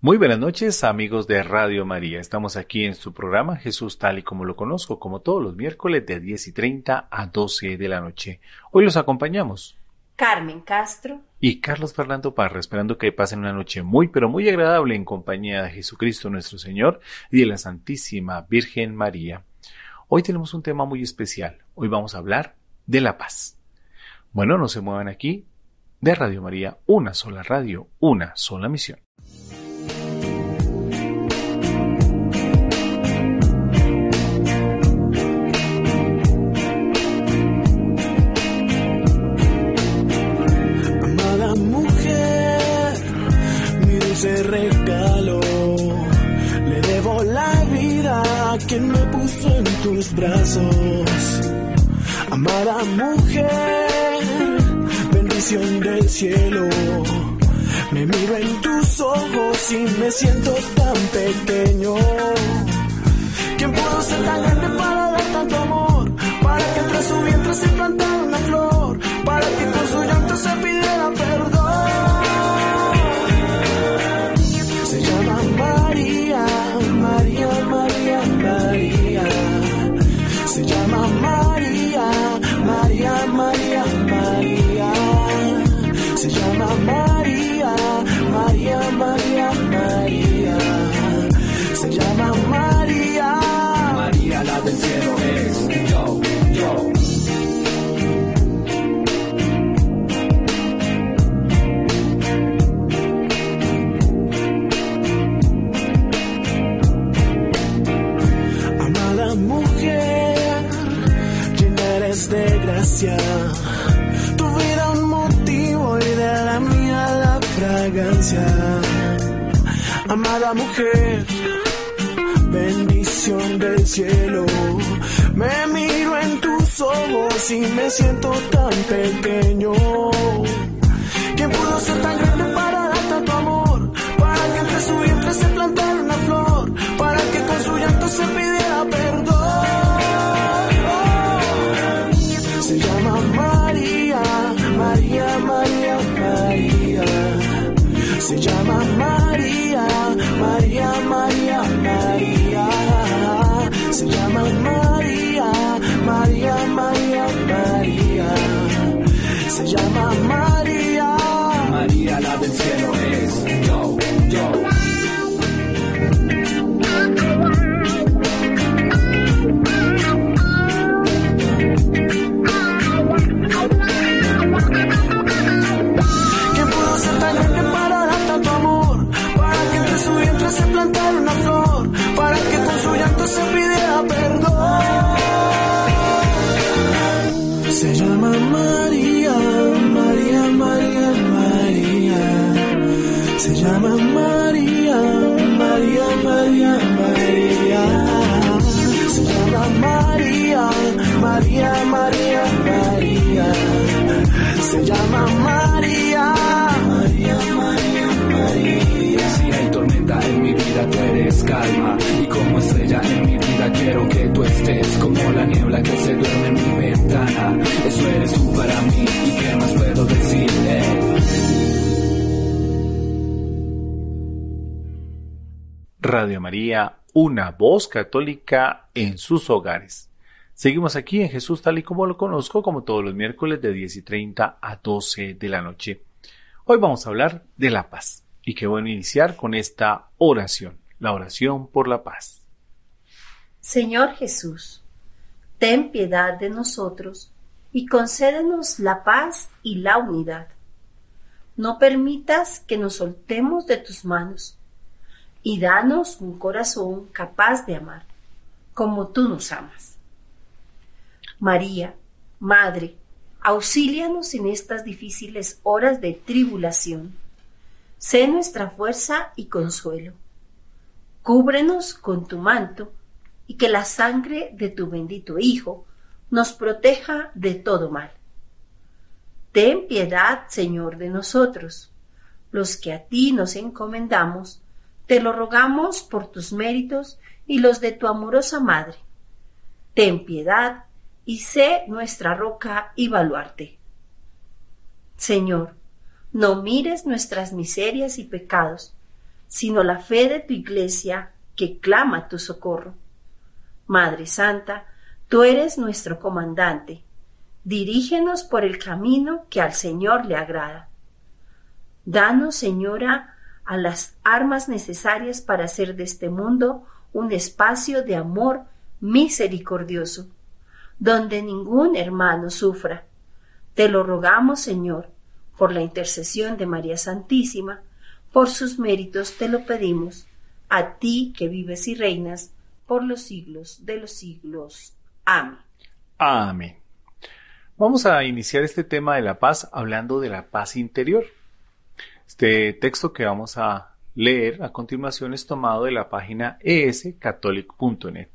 Muy buenas noches amigos de Radio María. Estamos aquí en su programa Jesús tal y como lo conozco, como todos los miércoles de 10 y 30 a 12 de la noche. Hoy los acompañamos. Carmen Castro. Y Carlos Fernando Parra, esperando que pasen una noche muy pero muy agradable en compañía de Jesucristo nuestro Señor y de la Santísima Virgen María. Hoy tenemos un tema muy especial. Hoy vamos a hablar de la paz. Bueno, no se muevan aquí. De Radio María, una sola radio, una sola misión. Amada mujer, bendición del cielo. Me miro en tus ojos y me siento tan pequeño. ¿Quién pudo ser tan grande para dar tanto amor? Para que entre su vientre se plantara una flor. Para que con su llanto se pidiera Amada mujer, bendición del cielo. Me miro en tus ojos y me siento tan pequeño. ¿Quién pudo ser tan grande Una voz católica en sus hogares. Seguimos aquí en Jesús tal y como lo conozco, como todos los miércoles de 10 y 30 a 12 de la noche. Hoy vamos a hablar de la paz. Y qué bueno iniciar con esta oración, la oración por la paz. Señor Jesús, ten piedad de nosotros y concédenos la paz y la unidad. No permitas que nos soltemos de tus manos y danos un corazón capaz de amar, como tú nos amas. María, Madre, auxílianos en estas difíciles horas de tribulación. Sé nuestra fuerza y consuelo. Cúbrenos con tu manto y que la sangre de tu bendito Hijo nos proteja de todo mal. Ten piedad, Señor, de nosotros, los que a ti nos encomendamos, te lo rogamos por tus méritos y los de tu amorosa Madre. Ten piedad y sé nuestra roca y baluarte. Señor, no mires nuestras miserias y pecados, sino la fe de tu iglesia que clama tu socorro. Madre Santa, tú eres nuestro comandante. Dirígenos por el camino que al Señor le agrada. Danos, Señora, a las armas necesarias para hacer de este mundo un espacio de amor misericordioso, donde ningún hermano sufra. Te lo rogamos, Señor, por la intercesión de María Santísima, por sus méritos te lo pedimos, a ti que vives y reinas por los siglos de los siglos. Amén. Amén. Vamos a iniciar este tema de la paz hablando de la paz interior. Este texto que vamos a leer a continuación es tomado de la página escatholic.net.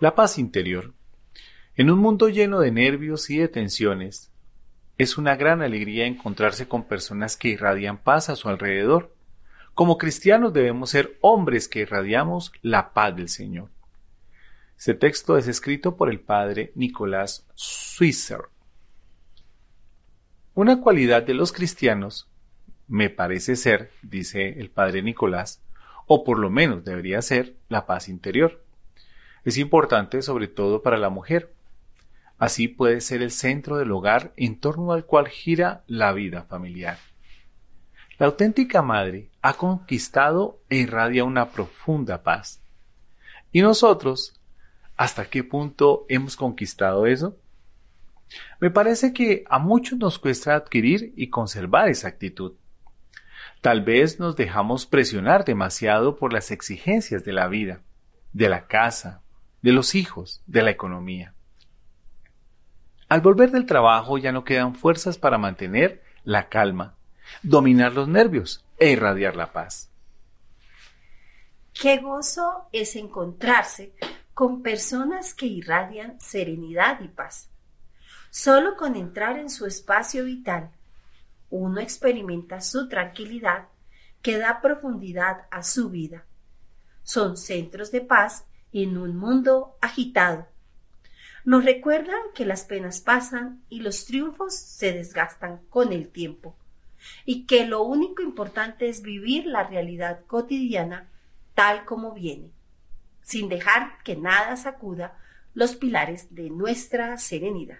La paz interior. En un mundo lleno de nervios y de tensiones, es una gran alegría encontrarse con personas que irradian paz a su alrededor. Como cristianos debemos ser hombres que irradiamos la paz del Señor. Este texto es escrito por el padre Nicolás Swisser. Una cualidad de los cristianos me parece ser, dice el padre Nicolás, o por lo menos debería ser, la paz interior. Es importante sobre todo para la mujer. Así puede ser el centro del hogar en torno al cual gira la vida familiar. La auténtica madre ha conquistado e irradia una profunda paz. ¿Y nosotros? ¿Hasta qué punto hemos conquistado eso? Me parece que a muchos nos cuesta adquirir y conservar esa actitud. Tal vez nos dejamos presionar demasiado por las exigencias de la vida, de la casa, de los hijos, de la economía. Al volver del trabajo ya no quedan fuerzas para mantener la calma, dominar los nervios e irradiar la paz. Qué gozo es encontrarse con personas que irradian serenidad y paz. Solo con entrar en su espacio vital uno experimenta su tranquilidad que da profundidad a su vida. Son centros de paz en un mundo agitado. Nos recuerdan que las penas pasan y los triunfos se desgastan con el tiempo, y que lo único importante es vivir la realidad cotidiana tal como viene, sin dejar que nada sacuda los pilares de nuestra serenidad.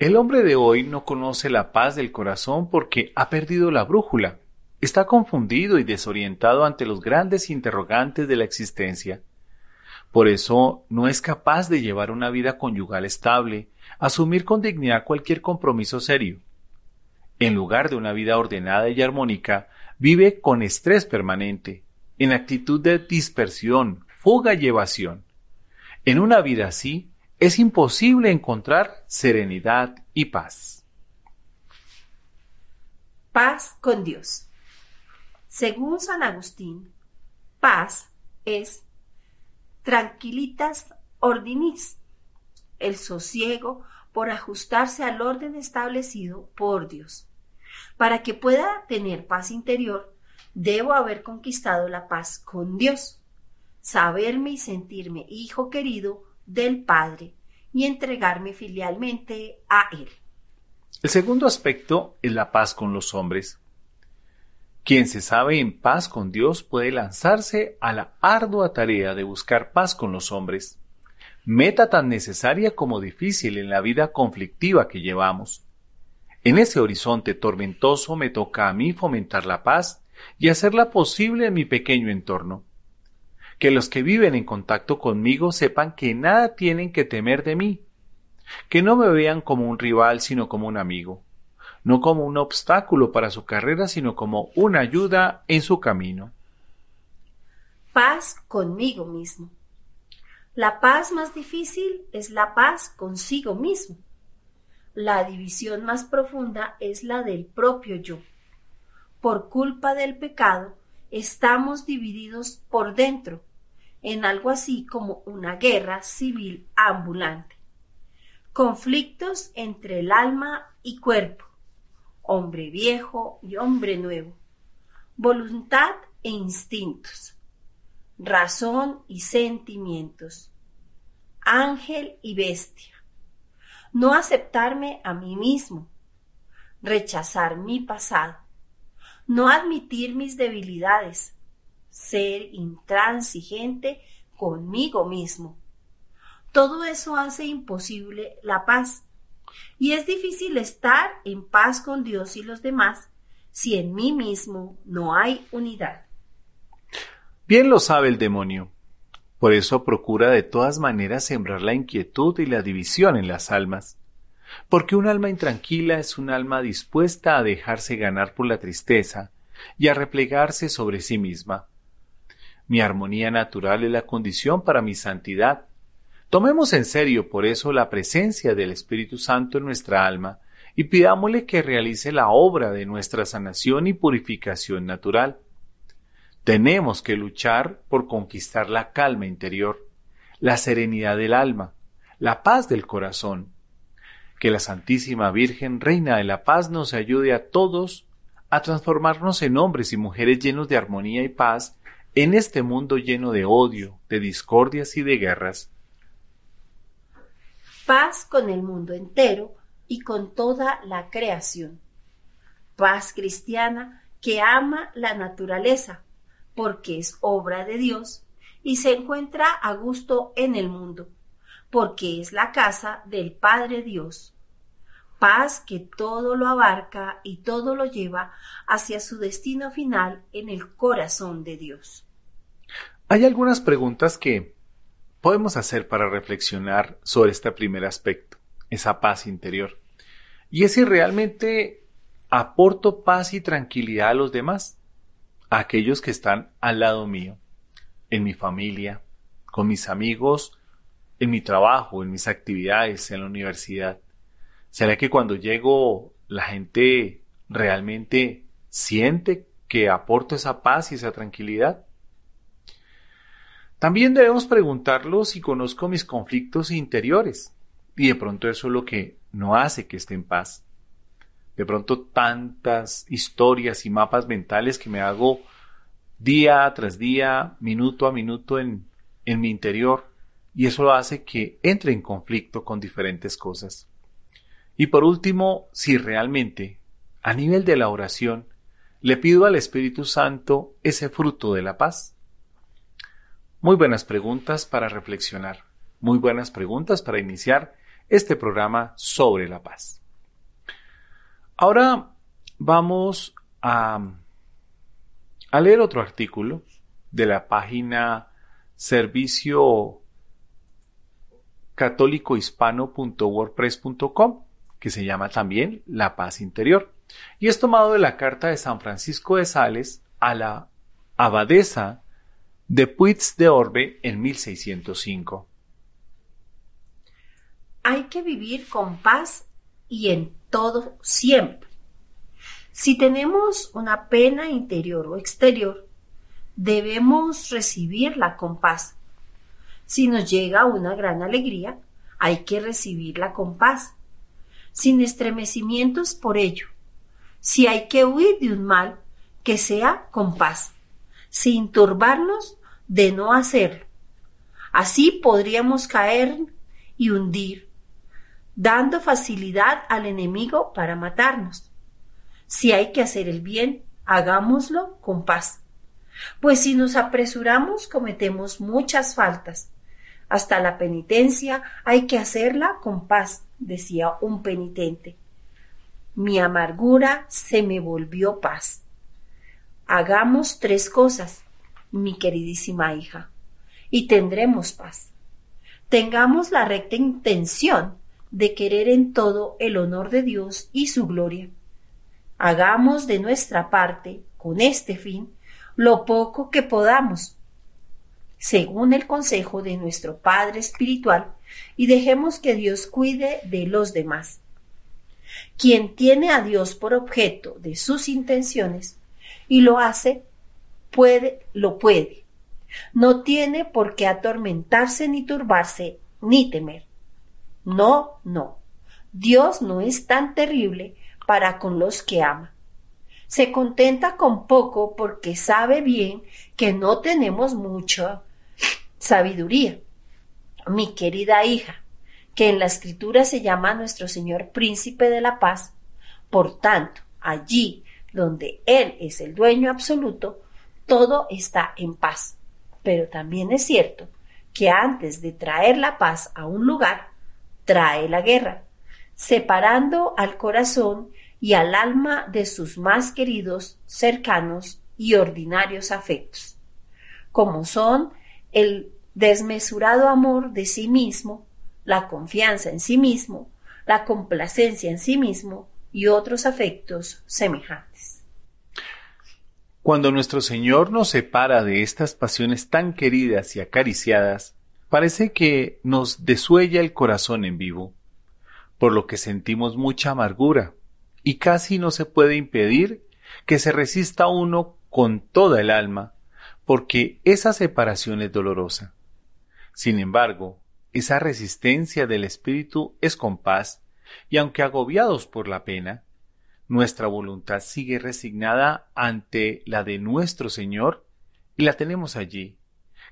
El hombre de hoy no conoce la paz del corazón porque ha perdido la brújula. Está confundido y desorientado ante los grandes interrogantes de la existencia. Por eso no es capaz de llevar una vida conyugal estable, asumir con dignidad cualquier compromiso serio. En lugar de una vida ordenada y armónica, vive con estrés permanente, en actitud de dispersión, fuga y evasión. En una vida así, es imposible encontrar serenidad y paz. Paz con Dios. Según San Agustín, paz es tranquilitas ordinis, el sosiego por ajustarse al orden establecido por Dios. Para que pueda tener paz interior, debo haber conquistado la paz con Dios, saberme y sentirme hijo querido del Padre y entregarme filialmente a Él. El segundo aspecto es la paz con los hombres. Quien se sabe en paz con Dios puede lanzarse a la ardua tarea de buscar paz con los hombres, meta tan necesaria como difícil en la vida conflictiva que llevamos. En ese horizonte tormentoso me toca a mí fomentar la paz y hacerla posible en mi pequeño entorno que los que viven en contacto conmigo sepan que nada tienen que temer de mí, que no me vean como un rival, sino como un amigo, no como un obstáculo para su carrera, sino como una ayuda en su camino. Paz conmigo mismo. La paz más difícil es la paz consigo mismo. La división más profunda es la del propio yo. Por culpa del pecado, estamos divididos por dentro en algo así como una guerra civil ambulante. Conflictos entre el alma y cuerpo, hombre viejo y hombre nuevo, voluntad e instintos, razón y sentimientos, ángel y bestia, no aceptarme a mí mismo, rechazar mi pasado, no admitir mis debilidades, ser intransigente conmigo mismo. Todo eso hace imposible la paz. Y es difícil estar en paz con Dios y los demás si en mí mismo no hay unidad. Bien lo sabe el demonio. Por eso procura de todas maneras sembrar la inquietud y la división en las almas. Porque un alma intranquila es un alma dispuesta a dejarse ganar por la tristeza y a replegarse sobre sí misma. Mi armonía natural es la condición para mi santidad. Tomemos en serio por eso la presencia del Espíritu Santo en nuestra alma y pidámosle que realice la obra de nuestra sanación y purificación natural. Tenemos que luchar por conquistar la calma interior, la serenidad del alma, la paz del corazón. Que la Santísima Virgen, Reina de la Paz, nos ayude a todos a transformarnos en hombres y mujeres llenos de armonía y paz en este mundo lleno de odio, de discordias y de guerras. Paz con el mundo entero y con toda la creación. Paz cristiana que ama la naturaleza, porque es obra de Dios, y se encuentra a gusto en el mundo, porque es la casa del Padre Dios. Paz que todo lo abarca y todo lo lleva hacia su destino final en el corazón de Dios. Hay algunas preguntas que podemos hacer para reflexionar sobre este primer aspecto, esa paz interior. Y es si realmente aporto paz y tranquilidad a los demás aquellos que están al lado mío, en mi familia, con mis amigos, en mi trabajo, en mis actividades, en la universidad. ¿Será que cuando llego la gente realmente siente que aporto esa paz y esa tranquilidad? También debemos preguntarlo si conozco mis conflictos interiores y de pronto eso es lo que no hace que esté en paz de pronto tantas historias y mapas mentales que me hago día tras día, minuto a minuto en, mi interior, y eso hace que entre en conflicto con diferentes cosas. Y por último, si realmente, a nivel de la oración, le pido al Espíritu Santo ese fruto de la paz. Muy buenas preguntas para reflexionar, muy buenas preguntas para iniciar este programa sobre la paz. Ahora vamos a, leer otro artículo de la página servicio católicohispano.wordpress.com que se llama también La Paz Interior y es tomado de la carta de San Francisco de Sales a la abadesa de Puits de Orbe en 1605. Hay que vivir con paz y en todo siempre. Si tenemos una pena interior o exterior, debemos recibirla con paz. Si nos llega una gran alegría, hay que recibirla con paz, sin estremecimientos por ello. Si hay que huir de un mal, que sea con paz, sin turbarnos de no hacerlo. Así podríamos caer y hundir dando facilidad al enemigo para matarnos. Si hay que hacer el bien, hagámoslo con paz. Pues si nos apresuramos, cometemos muchas faltas. Hasta la penitencia hay que hacerla con paz, decía un penitente. Mi amargura se me volvió paz. Hagamos tres cosas, mi queridísima hija, y tendremos paz. Tengamos la recta intención de querer en todo el honor de Dios y su gloria. Hagamos de nuestra parte, con este fin, lo poco que podamos, según el consejo de nuestro Padre Espiritual, y dejemos que Dios cuide de los demás. Quien tiene a Dios por objeto de sus intenciones y lo hace, puede, lo puede. No tiene por qué atormentarse ni turbarse ni temer. No, no. Dios no es tan terrible para con los que ama. Se contenta con poco porque sabe bien que no tenemos mucha sabiduría. Mi querida hija, que en la escritura se llama nuestro Señor Príncipe de la Paz, por tanto, allí donde Él es el dueño absoluto, todo está en paz. Pero también es cierto que antes de traer la paz a un lugar, trae la guerra, separando al corazón y al alma de sus más queridos, cercanos y ordinarios afectos, como son el desmesurado amor de sí mismo, la confianza en sí mismo, la complacencia en sí mismo y otros afectos semejantes. Cuando nuestro Señor nos separa de estas pasiones tan queridas y acariciadas, parece que nos desuella el corazón en vivo, por lo que sentimos mucha amargura, y casi no se puede impedir que se resista uno con toda el alma, porque esa separación es dolorosa. Sin embargo, esa resistencia del espíritu es con paz, y aunque agobiados por la pena, nuestra voluntad sigue resignada ante la de nuestro Señor y la tenemos allí,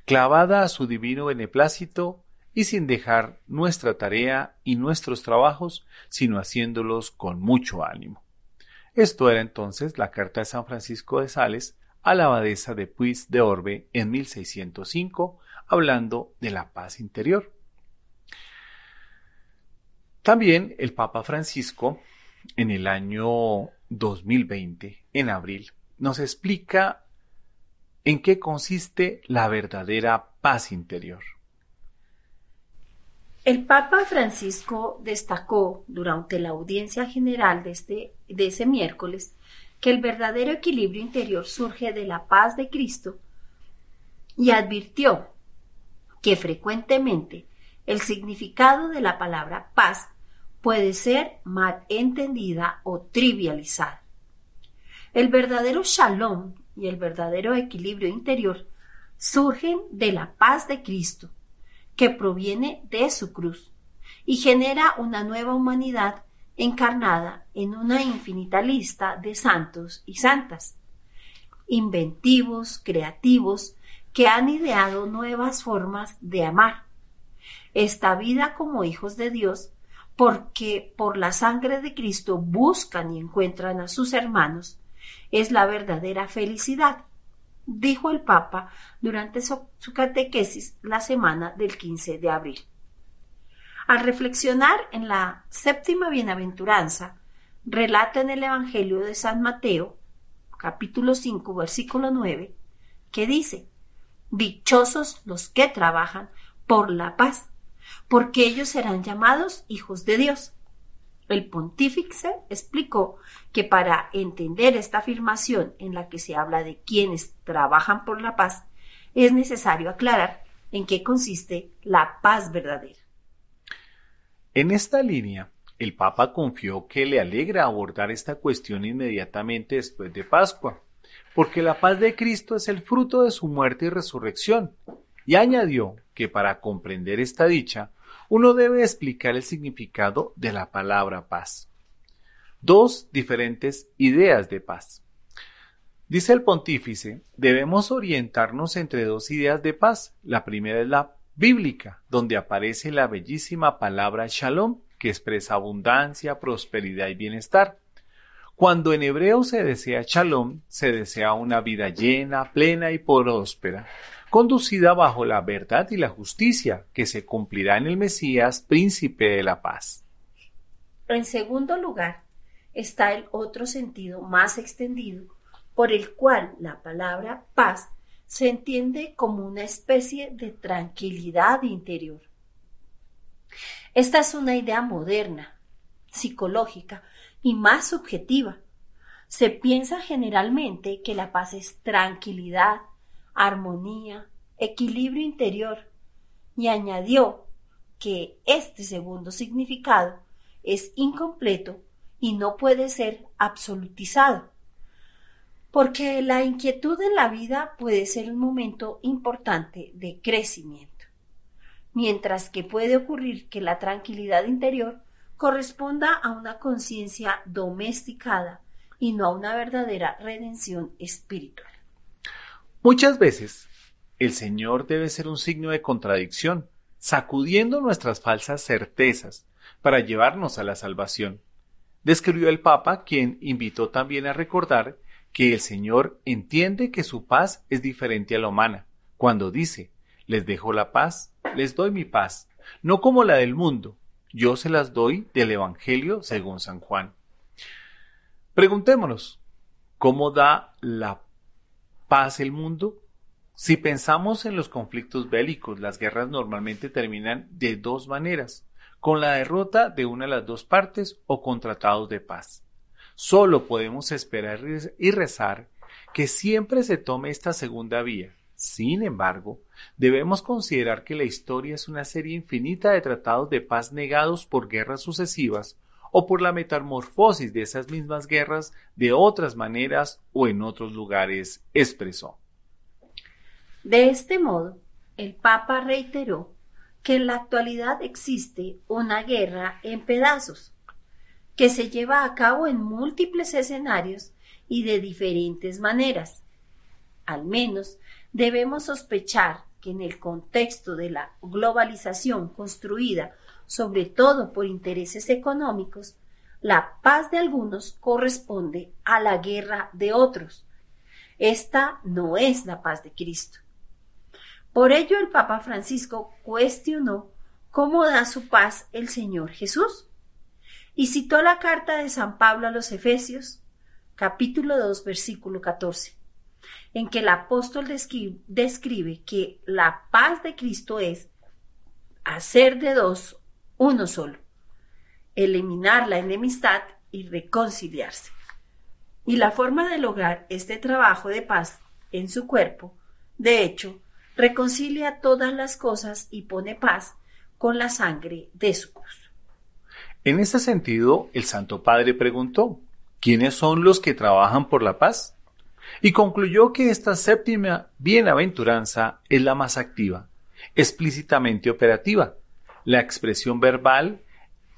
clavada a su divino beneplácito y sin dejar nuestra tarea y nuestros trabajos, sino haciéndolos con mucho ánimo. Esto era entonces la carta de San Francisco de Sales a la abadesa de Puig de Orbe en 1605, hablando de la paz interior. También el Papa Francisco en el año 2020, en abril, nos explica en qué consiste la verdadera paz interior. El Papa Francisco destacó durante la audiencia general de, este, de ese miércoles que el verdadero equilibrio interior surge de la paz de Cristo y advirtió que frecuentemente el significado de la palabra paz puede ser mal entendida o trivializada. El verdadero shalom y el verdadero equilibrio interior surgen de la paz de Cristo, que proviene de su cruz, y genera una nueva humanidad encarnada en una infinita lista de santos y santas, inventivos, creativos, que han ideado nuevas formas de amar. Esta vida como hijos de Dios porque por la sangre de Cristo buscan y encuentran a sus hermanos, es la verdadera felicidad, dijo el Papa durante su, catequesis la semana del 15 de abril. Al reflexionar en la séptima bienaventuranza, relata en el Evangelio de San Mateo, capítulo 5, versículo 9, que dice, Dichosos los que trabajan por la paz, porque ellos serán llamados hijos de Dios. El pontífice explicó que para entender esta afirmación en la que se habla de quienes trabajan por la paz, es necesario aclarar en qué consiste la paz verdadera. En esta línea, el Papa confió que le alegra abordar esta cuestión inmediatamente después de Pascua, porque la paz de Cristo es el fruto de su muerte y resurrección, y añadió que para comprender esta dicha, uno debe explicar el significado de la palabra paz. Dos diferentes ideas de paz. Dice el pontífice, debemos orientarnos entre dos ideas de paz. La primera es la bíblica, donde aparece la bellísima palabra shalom, que expresa abundancia, prosperidad y bienestar. Cuando en hebreo se desea shalom, se desea una vida llena, plena y próspera, conducida bajo la verdad y la justicia, que se cumplirá en el Mesías, príncipe de la paz. En segundo lugar, está el otro sentido más extendido, por el cual la palabra paz se entiende como una especie de tranquilidad interior. Esta es una idea moderna, psicológica y más subjetiva. Se piensa generalmente que la paz es tranquilidad, armonía, equilibrio interior, y añadió que este segundo significado es incompleto y no puede ser absolutizado, porque la inquietud en la vida puede ser un momento importante de crecimiento, mientras que puede ocurrir que la tranquilidad interior corresponda a una conciencia domesticada y no a una verdadera redención espiritual. Muchas veces el Señor debe ser un signo de contradicción, sacudiendo nuestras falsas certezas para llevarnos a la salvación. describió el Papa, quien invitó también a recordar que el Señor entiende que su paz es diferente a la humana, cuando dice, les dejo la paz, les doy mi paz, no como la del mundo, yo se las doy del Evangelio según San Juan. Preguntémonos, ¿cómo da la paz el mundo? Si pensamos en los conflictos bélicos, las guerras normalmente terminan de dos maneras, con la derrota de una de las dos partes o con tratados de paz. Solo podemos esperar y rezar que siempre se tome esta segunda vía. Sin embargo, debemos considerar que la historia es una serie infinita de tratados de paz negados por guerras sucesivas o por la metamorfosis de esas mismas guerras de otras maneras o en otros lugares, expresó. De este modo, el Papa reiteró que en la actualidad existe una guerra en pedazos, que se lleva a cabo en múltiples escenarios y de diferentes maneras. Al menos debemos sospechar que en el contexto de la globalización construida sobre todo por intereses económicos, la paz de algunos corresponde a la guerra de otros. Esta no es la paz de Cristo. Por ello el Papa Francisco cuestionó cómo da su paz el Señor Jesús y citó la carta de San Pablo a los Efesios, capítulo 2, versículo 14, en que el apóstol describe que la paz de Cristo es hacer de dos uno solo, eliminar la enemistad y reconciliarse. Y la forma de lograr este trabajo de paz en su cuerpo, de hecho, reconcilia todas las cosas y pone paz con la sangre de su cruz. En ese sentido, el Santo Padre preguntó, ¿quiénes son los que trabajan por la paz? Y concluyó que esta séptima bienaventuranza es la más activa, explícitamente operativa. La expresión verbal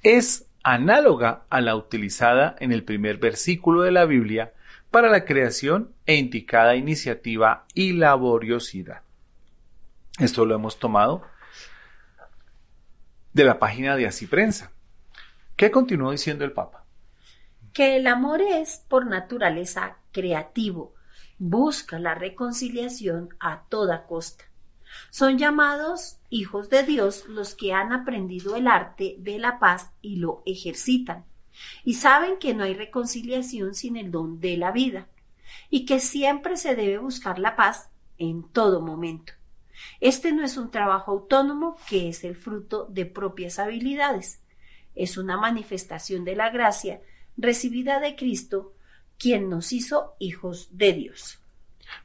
es análoga a la utilizada en el primer versículo de la Biblia para la creación e indicada iniciativa y laboriosidad. Esto lo hemos tomado de la página de Así Prensa. ¿Qué continuó diciendo el Papa? Que el amor es por naturaleza creativo, busca la reconciliación a toda costa. Son llamados hijos de Dios los que han aprendido el arte de la paz y lo ejercitan, y saben que no hay reconciliación sin el don de la vida, y que siempre se debe buscar la paz en todo momento. Este no es un trabajo autónomo que es el fruto de propias habilidades. Es una manifestación de la gracia recibida de Cristo, quien nos hizo hijos de Dios.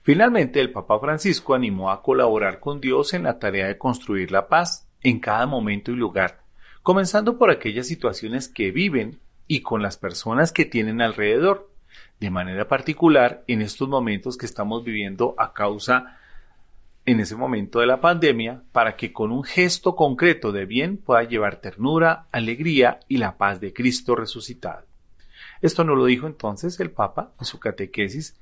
Finalmente, el Papa Francisco animó a colaborar con Dios en la tarea de construir la paz en cada momento y lugar, comenzando por aquellas situaciones que viven y con las personas que tienen alrededor, de manera particular en estos momentos que estamos viviendo a causa en ese momento de la pandemia para que con un gesto concreto de bien pueda llevar ternura, alegría y la paz de Cristo resucitado. Esto no lo dijo entonces el Papa en su catequesis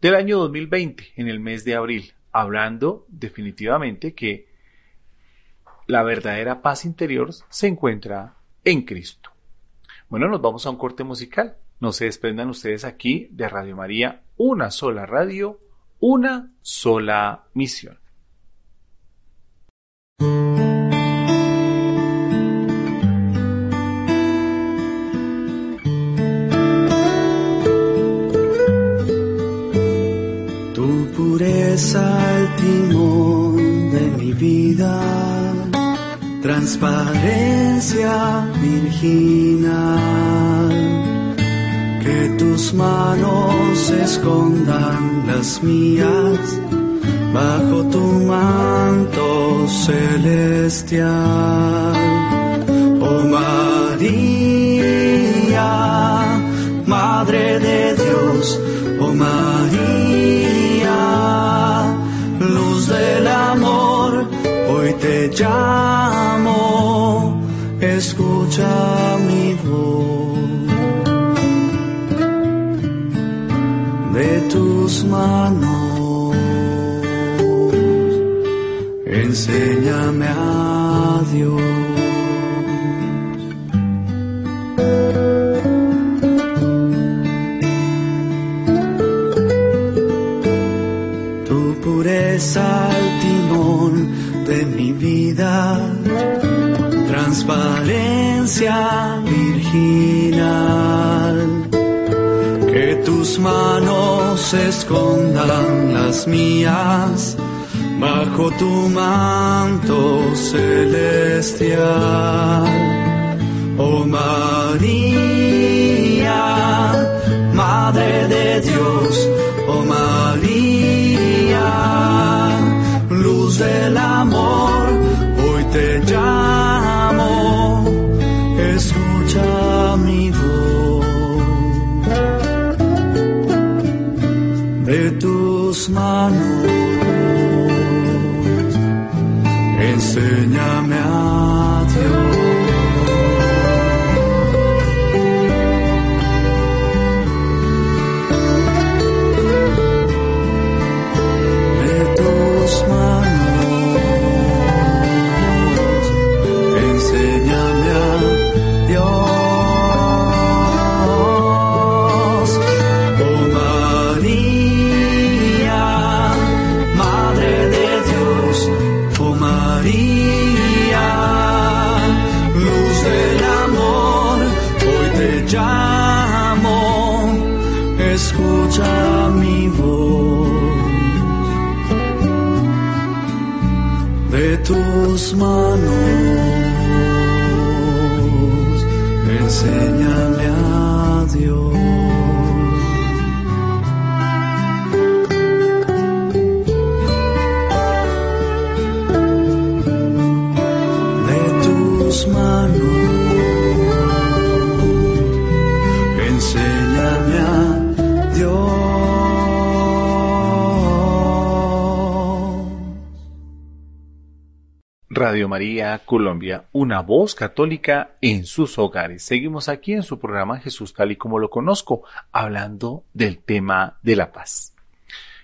del año 2020, en el mes de abril, hablando definitivamente que la verdadera paz interior se encuentra en Cristo. Bueno, nos vamos a un corte musical. No se desprendan ustedes aquí de Radio María, una sola radio, una sola misión. Pureza el timón de mi vida, transparencia virginal. Que tus manos escondan las mías. Bajo tu manto celestial. Oh María, Madre de Dios, oh María, llamo, escucha mi voz. de tus manos. Enséñame a Dios. Virginal. Que tus manos escondan las mías bajo tu manto celestial. Oh María, Madre de Dios, oh María, luz del amor, hoy te escucha mi voz. De tus manos, tus Radio María Colombia, una voz católica en sus hogares. Seguimos aquí en su programa Jesús tal y como lo conozco, hablando del tema de la paz.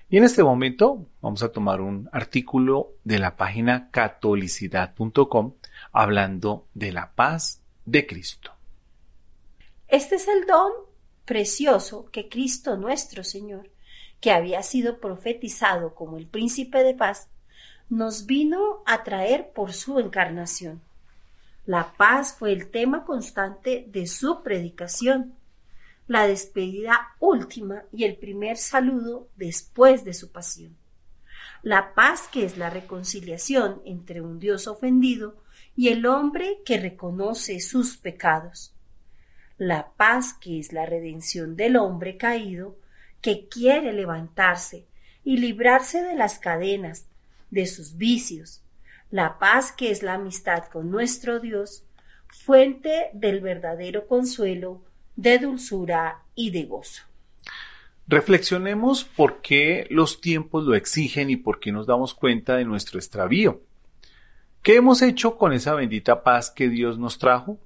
Y en este momento vamos a tomar un artículo de la página catolicidad.com hablando de la paz de Cristo. Este es el don precioso que Cristo nuestro Señor, que había sido profetizado como el príncipe de paz, nos vino a traer por su encarnación. La paz fue el tema constante de su predicación, la despedida última y el primer saludo después de su pasión. La paz que es la reconciliación entre un Dios ofendido y el hombre que reconoce sus pecados. La paz que es la redención del hombre caído que quiere levantarse y librarse de las cadenas, de sus vicios. La paz que es la amistad con nuestro Dios, fuente del verdadero consuelo, de dulzura y de gozo. Reflexionemos por qué los tiempos lo exigen y por qué nos damos cuenta de nuestro extravío. ¿Qué hemos hecho con esa bendita paz que Dios nos trajo?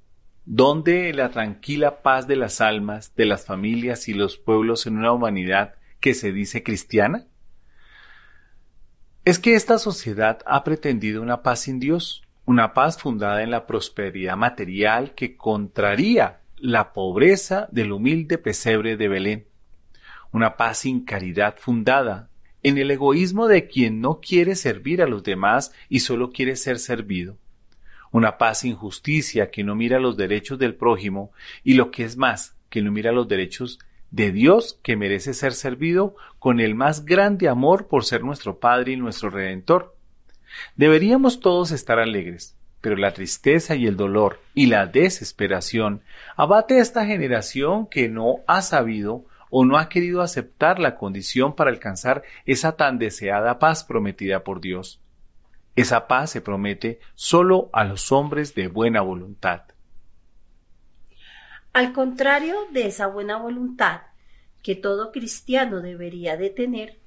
¿Dónde la tranquila paz de las almas, de las familias y los pueblos en una humanidad que se dice cristiana? Es que esta sociedad ha pretendido una paz sin Dios, una paz fundada en la prosperidad material que contraría la pobreza del humilde pesebre de Belén, una paz sin caridad fundada en el egoísmo de quien no quiere servir a los demás y solo quiere ser servido, una paz sin justicia que no mira los derechos del prójimo y lo que es más, que no mira los derechos de Dios que merece ser servido con el más grande amor por ser nuestro Padre y nuestro Redentor. Deberíamos todos estar alegres, pero la tristeza y el dolor y la desesperación abate a esta generación que no ha sabido o no ha querido aceptar la condición para alcanzar esa tan deseada paz prometida por Dios. Esa paz se promete solo a los hombres de buena voluntad. Al contrario de esa buena voluntad que todo cristiano debería de tener,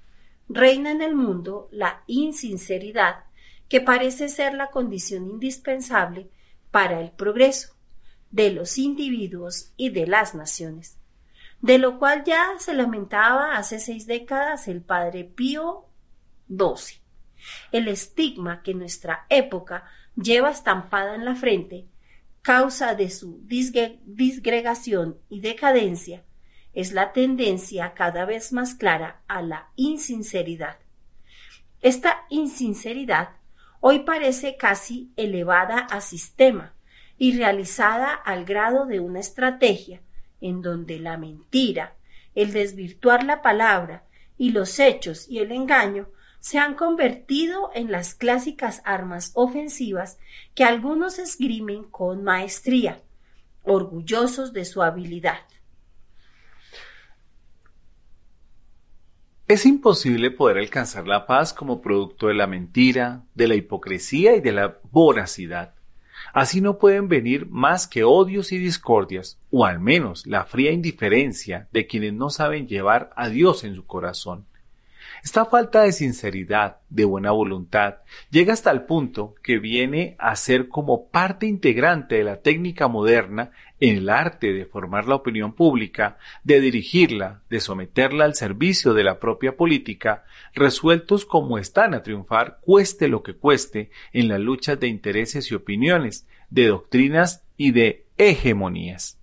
reina en el mundo la insinceridad que parece ser la condición indispensable para el progreso de los individuos y de las naciones, de lo cual ya se lamentaba hace seis décadas el padre Pío XII. El estigma que nuestra época lleva estampada en la frente, causa de su disgregación y decadencia, es la tendencia cada vez más clara a la insinceridad. Esta insinceridad hoy parece casi elevada a sistema y realizada al grado de una estrategia en donde la mentira, el desvirtuar la palabra y los hechos y el engaño se han convertido en las clásicas armas ofensivas que algunos esgrimen con maestría, orgullosos de su habilidad. Es imposible poder alcanzar la paz como producto de la mentira, de la hipocresía y de la voracidad. Así no pueden venir más que odios y discordias, o al menos la fría indiferencia de quienes no saben llevar a Dios en su corazón. Esta falta de sinceridad, de buena voluntad, llega hasta el punto que viene a ser como parte integrante de la técnica moderna en el arte de formar la opinión pública, de dirigirla, de someterla al servicio de la propia política, resueltos como están a triunfar, cueste lo que cueste, en las luchas de intereses y opiniones, de doctrinas y de hegemonías.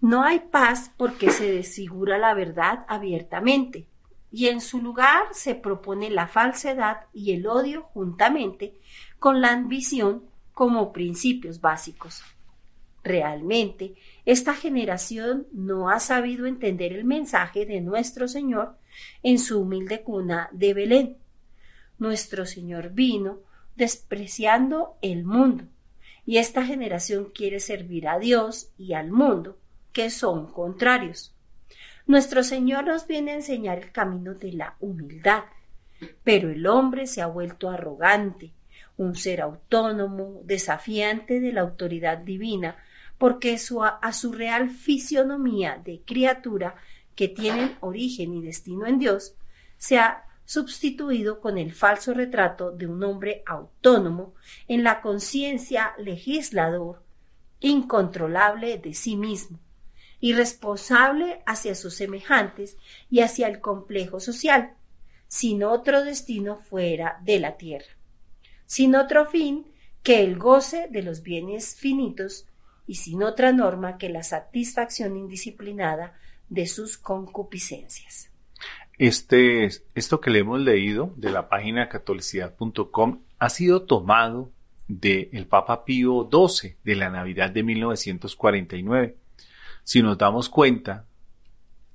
No hay paz porque se desfigura la verdad abiertamente, y en su lugar se propone la falsedad y el odio juntamente con la ambición como principios básicos. Realmente, esta generación no ha sabido entender el mensaje de nuestro Señor en su humilde cuna de Belén. Nuestro Señor vino despreciando el mundo, y esta generación quiere servir a Dios y al mundo, que son contrarios. Nuestro Señor nos viene a enseñar el camino de la humildad, pero el hombre se ha vuelto arrogante, un ser autónomo, desafiante de la autoridad divina, porque su, a su real fisionomía de criatura que tienen origen y destino en Dios, se ha sustituido con el falso retrato de un hombre autónomo en la conciencia legislador, incontrolable de sí mismo, irresponsable hacia sus semejantes y hacia el complejo social, sin otro destino fuera de la tierra, sin otro fin que el goce de los bienes finitos y sin otra norma que la satisfacción indisciplinada de sus concupiscencias. Este, esto que le hemos leído de la página catolicidad.com ha sido tomado del Papa Pío XII de la Navidad de 1949 si nos damos cuenta,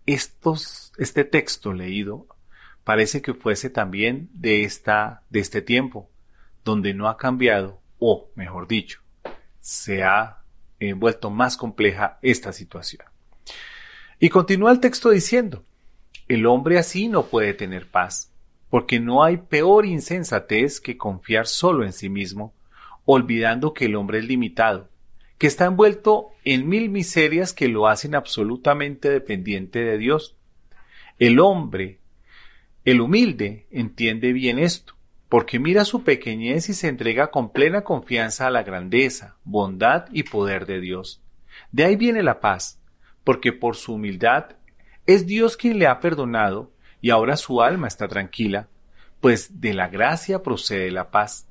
este texto leído parece que fuese también de, esta, de este tiempo, donde no ha cambiado, o mejor dicho, se ha vuelto más compleja esta situación. Y continúa el texto diciendo, el hombre así no puede tener paz, porque no hay peor insensatez que confiar solo en sí mismo, olvidando que el hombre es limitado, que está envuelto en mil miserias que lo hacen absolutamente dependiente de Dios. El hombre, el humilde, entiende bien esto, porque mira su pequeñez y se entrega con plena confianza a la grandeza, bondad y poder de Dios. De ahí viene la paz, porque por su humildad es Dios quien le ha perdonado y ahora su alma está tranquila, pues de la gracia procede la paz.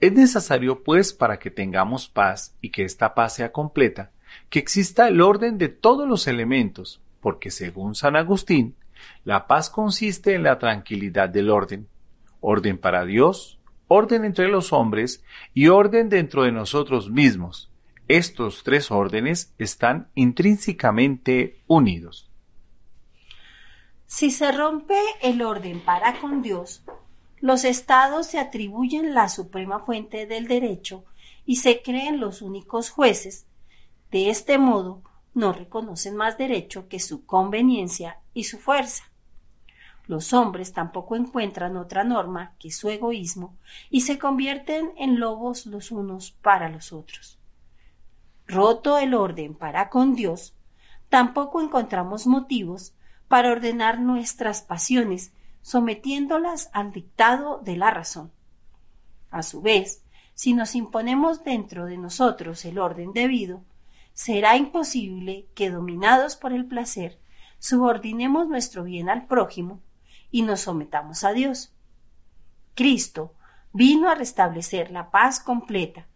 Es necesario, pues, para que tengamos paz y que esta paz sea completa, que exista el orden de todos los elementos, porque según San Agustín, la paz consiste en la tranquilidad del orden, orden para Dios, orden entre los hombres y orden dentro de nosotros mismos. Estos tres órdenes están intrínsecamente unidos. Si se rompe el orden para con Dios, los estados se atribuyen la suprema fuente del derecho y se creen los únicos jueces. De este modo, no reconocen más derecho que su conveniencia y su fuerza. Los hombres tampoco encuentran otra norma que su egoísmo y se convierten en lobos los unos para los otros. Roto el orden para con Dios, tampoco encontramos motivos para ordenar nuestras pasiones sometiéndolas al dictado de la razón. A su vez, si nos imponemos dentro de nosotros el orden debido, será imposible que, dominados por el placer, subordinemos nuestro bien al prójimo y nos sometamos a Dios. Cristo vino a restablecer la paz completa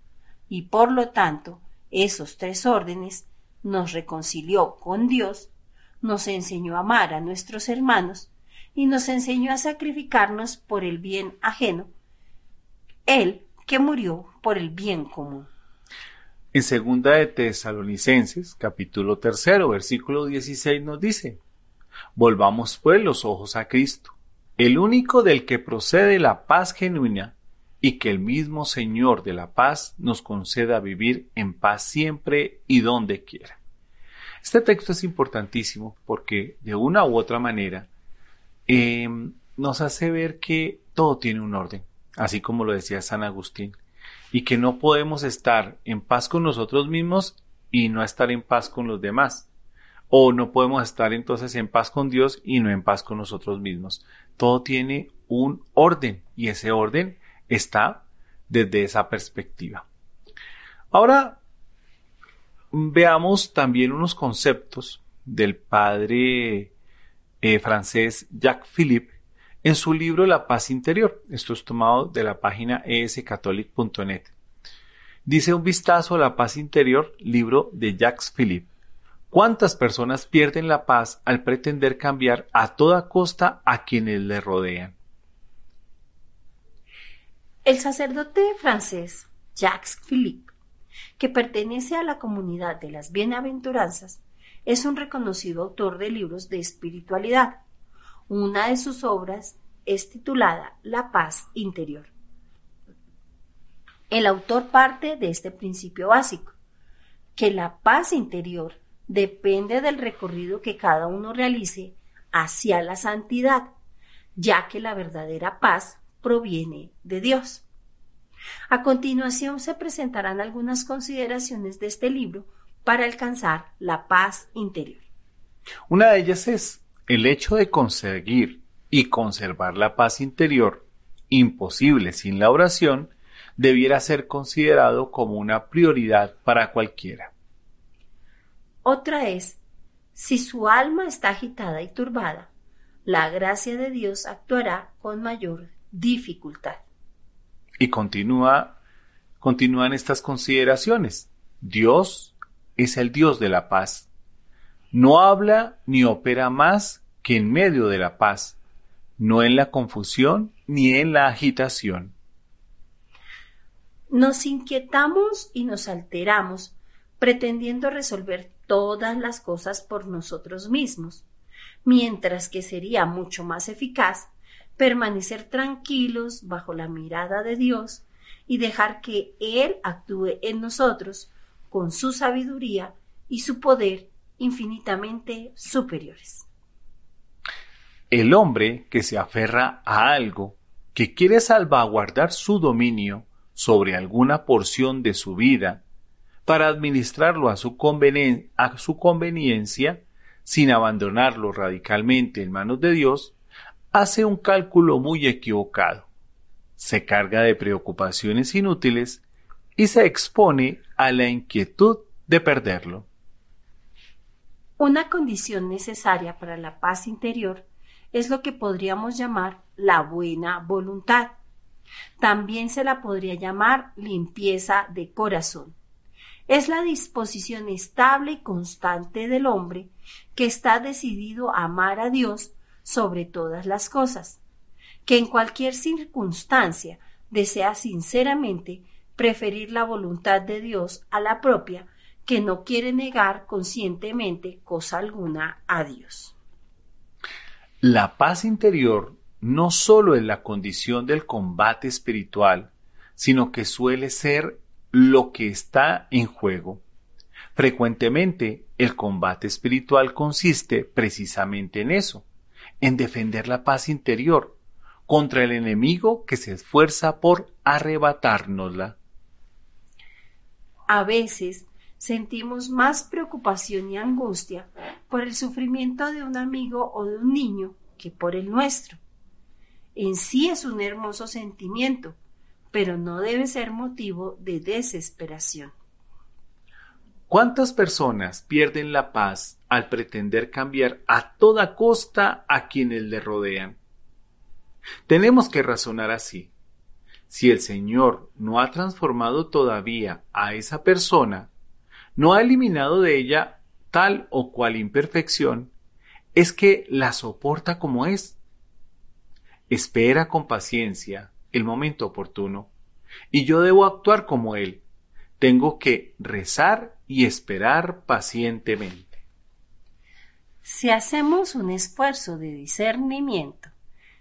y por lo tanto esos tres órdenes nos reconcilió con Dios, nos enseñó a amar a nuestros hermanos y nos enseñó a sacrificarnos por el bien ajeno, Él que murió por el bien común. En segunda de Tesalonicenses, capítulo tercero, versículo 16 nos dice, Volvamos pues los ojos a Cristo, el único del que procede la paz genuina, y que el mismo Señor de la paz nos conceda vivir en paz siempre y donde quiera. Este texto es importantísimo porque de una u otra manera eh, nos hace ver que todo tiene un orden, así como lo decía San Agustín y que no podemos estar en paz con nosotros mismos y no estar en paz con los demás. O no podemos estar entonces en paz con Dios y no en paz con nosotros mismos. Todo tiene un orden y ese orden está desde esa perspectiva. Ahora veamos también unos conceptos del padre eh, francés Jacques Philippe en su libro La paz interior. Esto es tomado de la página escatholic.net. Dice un vistazo a la paz interior, libro de Jacques Philippe. ¿Cuántas personas pierden la paz al pretender cambiar a toda costa a quienes le rodean? El sacerdote francés Jacques Philippe, que pertenece a la comunidad de las bienaventuranzas, es un reconocido autor de libros de espiritualidad una de sus obras es titulada La paz interior. El autor parte de este principio básico, que la paz interior depende del recorrido que cada uno realice hacia la santidad, ya que la verdadera paz proviene de Dios. A continuación se presentarán algunas consideraciones de este libro para alcanzar la paz interior. Una de ellas es el hecho de conseguir y conservar la paz interior, imposible sin la oración, debiera ser considerado como una prioridad para cualquiera. Otra es, si su alma está agitada y turbada, la gracia de Dios actuará con mayor dificultad. Y continúa, continúan estas consideraciones. Dios es el Dios de la paz no habla ni opera más que en medio de la paz, no en la confusión ni en la agitación. Nos inquietamos y nos alteramos pretendiendo resolver todas las cosas por nosotros mismos, mientras que sería mucho más eficaz permanecer tranquilos bajo la mirada de Dios y dejar que Él actúe en nosotros con su sabiduría y su poder infinitamente superiores. El hombre que se aferra a algo, que quiere salvaguardar su dominio sobre alguna porción de su vida, para administrarlo a su, a su conveniencia, sin abandonarlo radicalmente en manos de Dios, hace un cálculo muy equivocado, se carga de preocupaciones inútiles y se expone a la inquietud de perderlo. Una condición necesaria para la paz interior es lo que podríamos llamar la buena voluntad. También se la podría llamar limpieza de corazón. Es la disposición estable y constante del hombre que está decidido a amar a Dios sobre todas las cosas, que en cualquier circunstancia desea sinceramente preferir la voluntad de Dios a la propia que no quiere negar conscientemente cosa alguna a Dios. La paz interior no solo es la condición del combate espiritual, sino que suele ser lo que está en juego. Frecuentemente el combate espiritual consiste precisamente en eso, en defender la paz interior contra el enemigo que se esfuerza por arrebatárnosla. A veces sentimos más preocupación y angustia por el sufrimiento de un amigo o de un niño que por el nuestro. En sí es un hermoso sentimiento, pero no debe ser motivo de desesperación. ¿Cuántas personas pierden la paz al pretender cambiar a toda costa a quienes le rodean? Tenemos que razonar así. Si el Señor no ha transformado todavía a esa persona, no ha eliminado de ella tal o cual imperfección, es que la soporta como es. Espera con paciencia el momento oportuno, y yo debo actuar como Él. Tengo que rezar y esperar pacientemente. Si hacemos un esfuerzo de discernimiento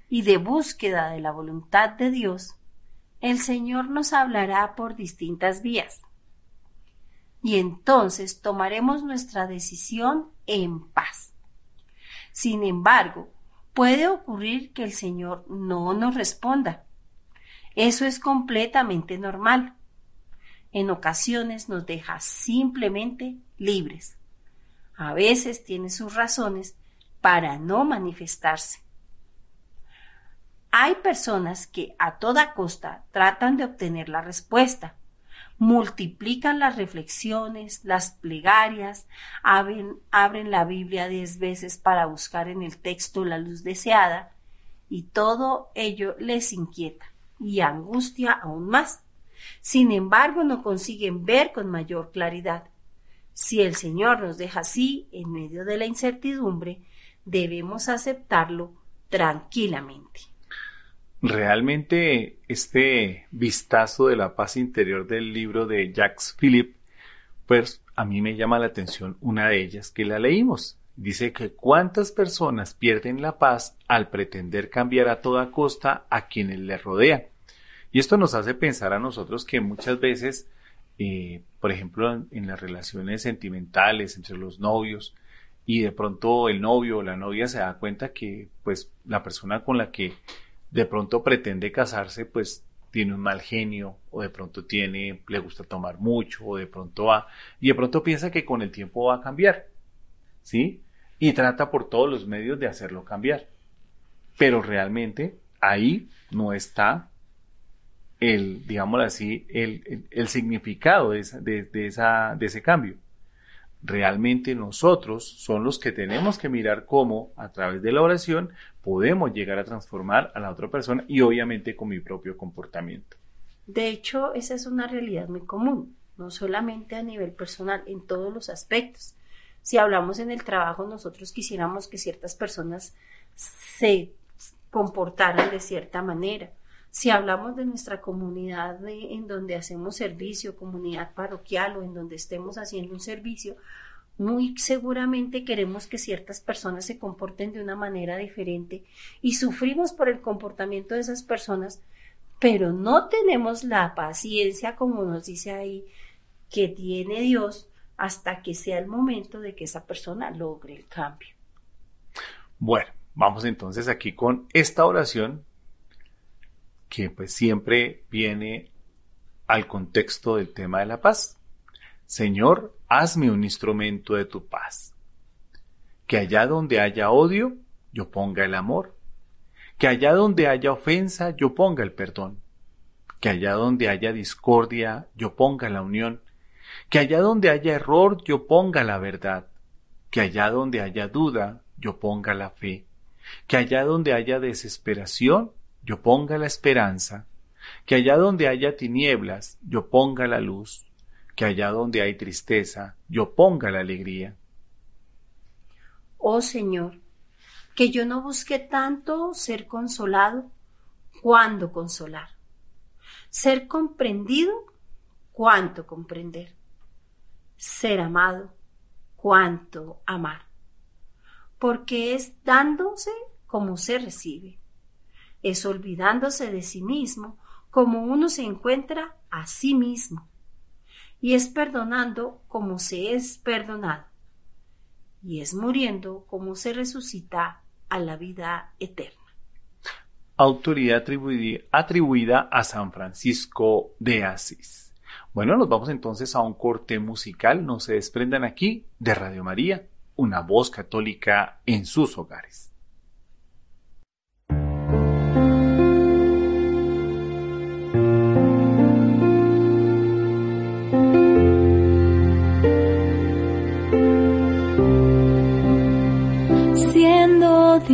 y de búsqueda de la voluntad de Dios, el Señor nos hablará por distintas vías. Y entonces tomaremos nuestra decisión en paz. Sin embargo, puede ocurrir que el Señor no nos responda. Eso es completamente normal. En ocasiones nos deja simplemente libres. A veces tiene sus razones para no manifestarse. Hay personas que a toda costa tratan de obtener la respuesta, multiplican las reflexiones, las plegarias, abren, abren, la Biblia diez veces para buscar en el texto la luz deseada, y todo ello les inquieta y angustia aún más. Sin embargo, no consiguen ver con mayor claridad. Si el Señor nos deja así, en medio de la incertidumbre, debemos aceptarlo tranquilamente. Realmente este vistazo de la paz interior del libro de Jacques Philippe, pues a mí me llama la atención una de ellas que la leímos. Dice que cuántas personas pierden la paz al pretender cambiar a toda costa a quienes les rodean. Y esto nos hace pensar a nosotros que muchas veces, eh, por ejemplo, en, en las relaciones sentimentales entre los novios, y de pronto el novio o la novia se da cuenta que pues la persona con la que de pronto pretende casarse, pues tiene un mal genio, o de pronto tiene, le gusta tomar mucho, o de pronto va, y de pronto piensa que con el tiempo va a cambiar, ¿sí? Y trata por todos los medios de hacerlo cambiar. Pero realmente ahí no está el, digámoslo así, el, el, significado de, esa, de, esa, de ese cambio realmente nosotros son los que tenemos que mirar cómo a través de la oración podemos llegar a transformar a la otra persona y obviamente con mi propio comportamiento. De hecho, esa es una realidad muy común, no solamente a nivel personal, en todos los aspectos. Si hablamos en el trabajo, nosotros quisiéramos que ciertas personas se comportaran de cierta manera. Si hablamos de nuestra comunidad en donde hacemos servicio, comunidad parroquial o en donde estemos haciendo un servicio, muy seguramente queremos que ciertas personas se comporten de una manera diferente y sufrimos por el comportamiento de esas personas, pero no tenemos la paciencia, como nos dice ahí, que tiene Dios hasta que sea el momento de que esa persona logre el cambio. Bueno, vamos entonces aquí con esta oración que pues siempre viene al contexto del tema de la paz. Señor, hazme un instrumento de tu paz. Que allá donde haya odio, yo ponga el amor. Que allá donde haya ofensa, yo ponga el perdón. Que allá donde haya discordia, yo ponga la unión. Que allá donde haya error, yo ponga la verdad. Que allá donde haya duda, yo ponga la fe. Que allá donde haya desesperación, yo ponga la esperanza, que allá donde haya tinieblas, yo ponga la luz, que allá donde hay tristeza, yo ponga la alegría. Oh Señor, que yo no busque tanto ser consolado, cuando consolar, ser comprendido, cuanto comprender, ser amado, cuanto amar, porque es dándose como se recibe es olvidándose de sí mismo como uno se encuentra a sí mismo, y es perdonando como se es perdonado, y es muriendo como se resucita a la vida eterna. Autoridad atribuida, a San Francisco de Asís. Bueno, nos vamos entonces a un corte musical, no se desprendan aquí de Radio María, una voz católica en sus hogares.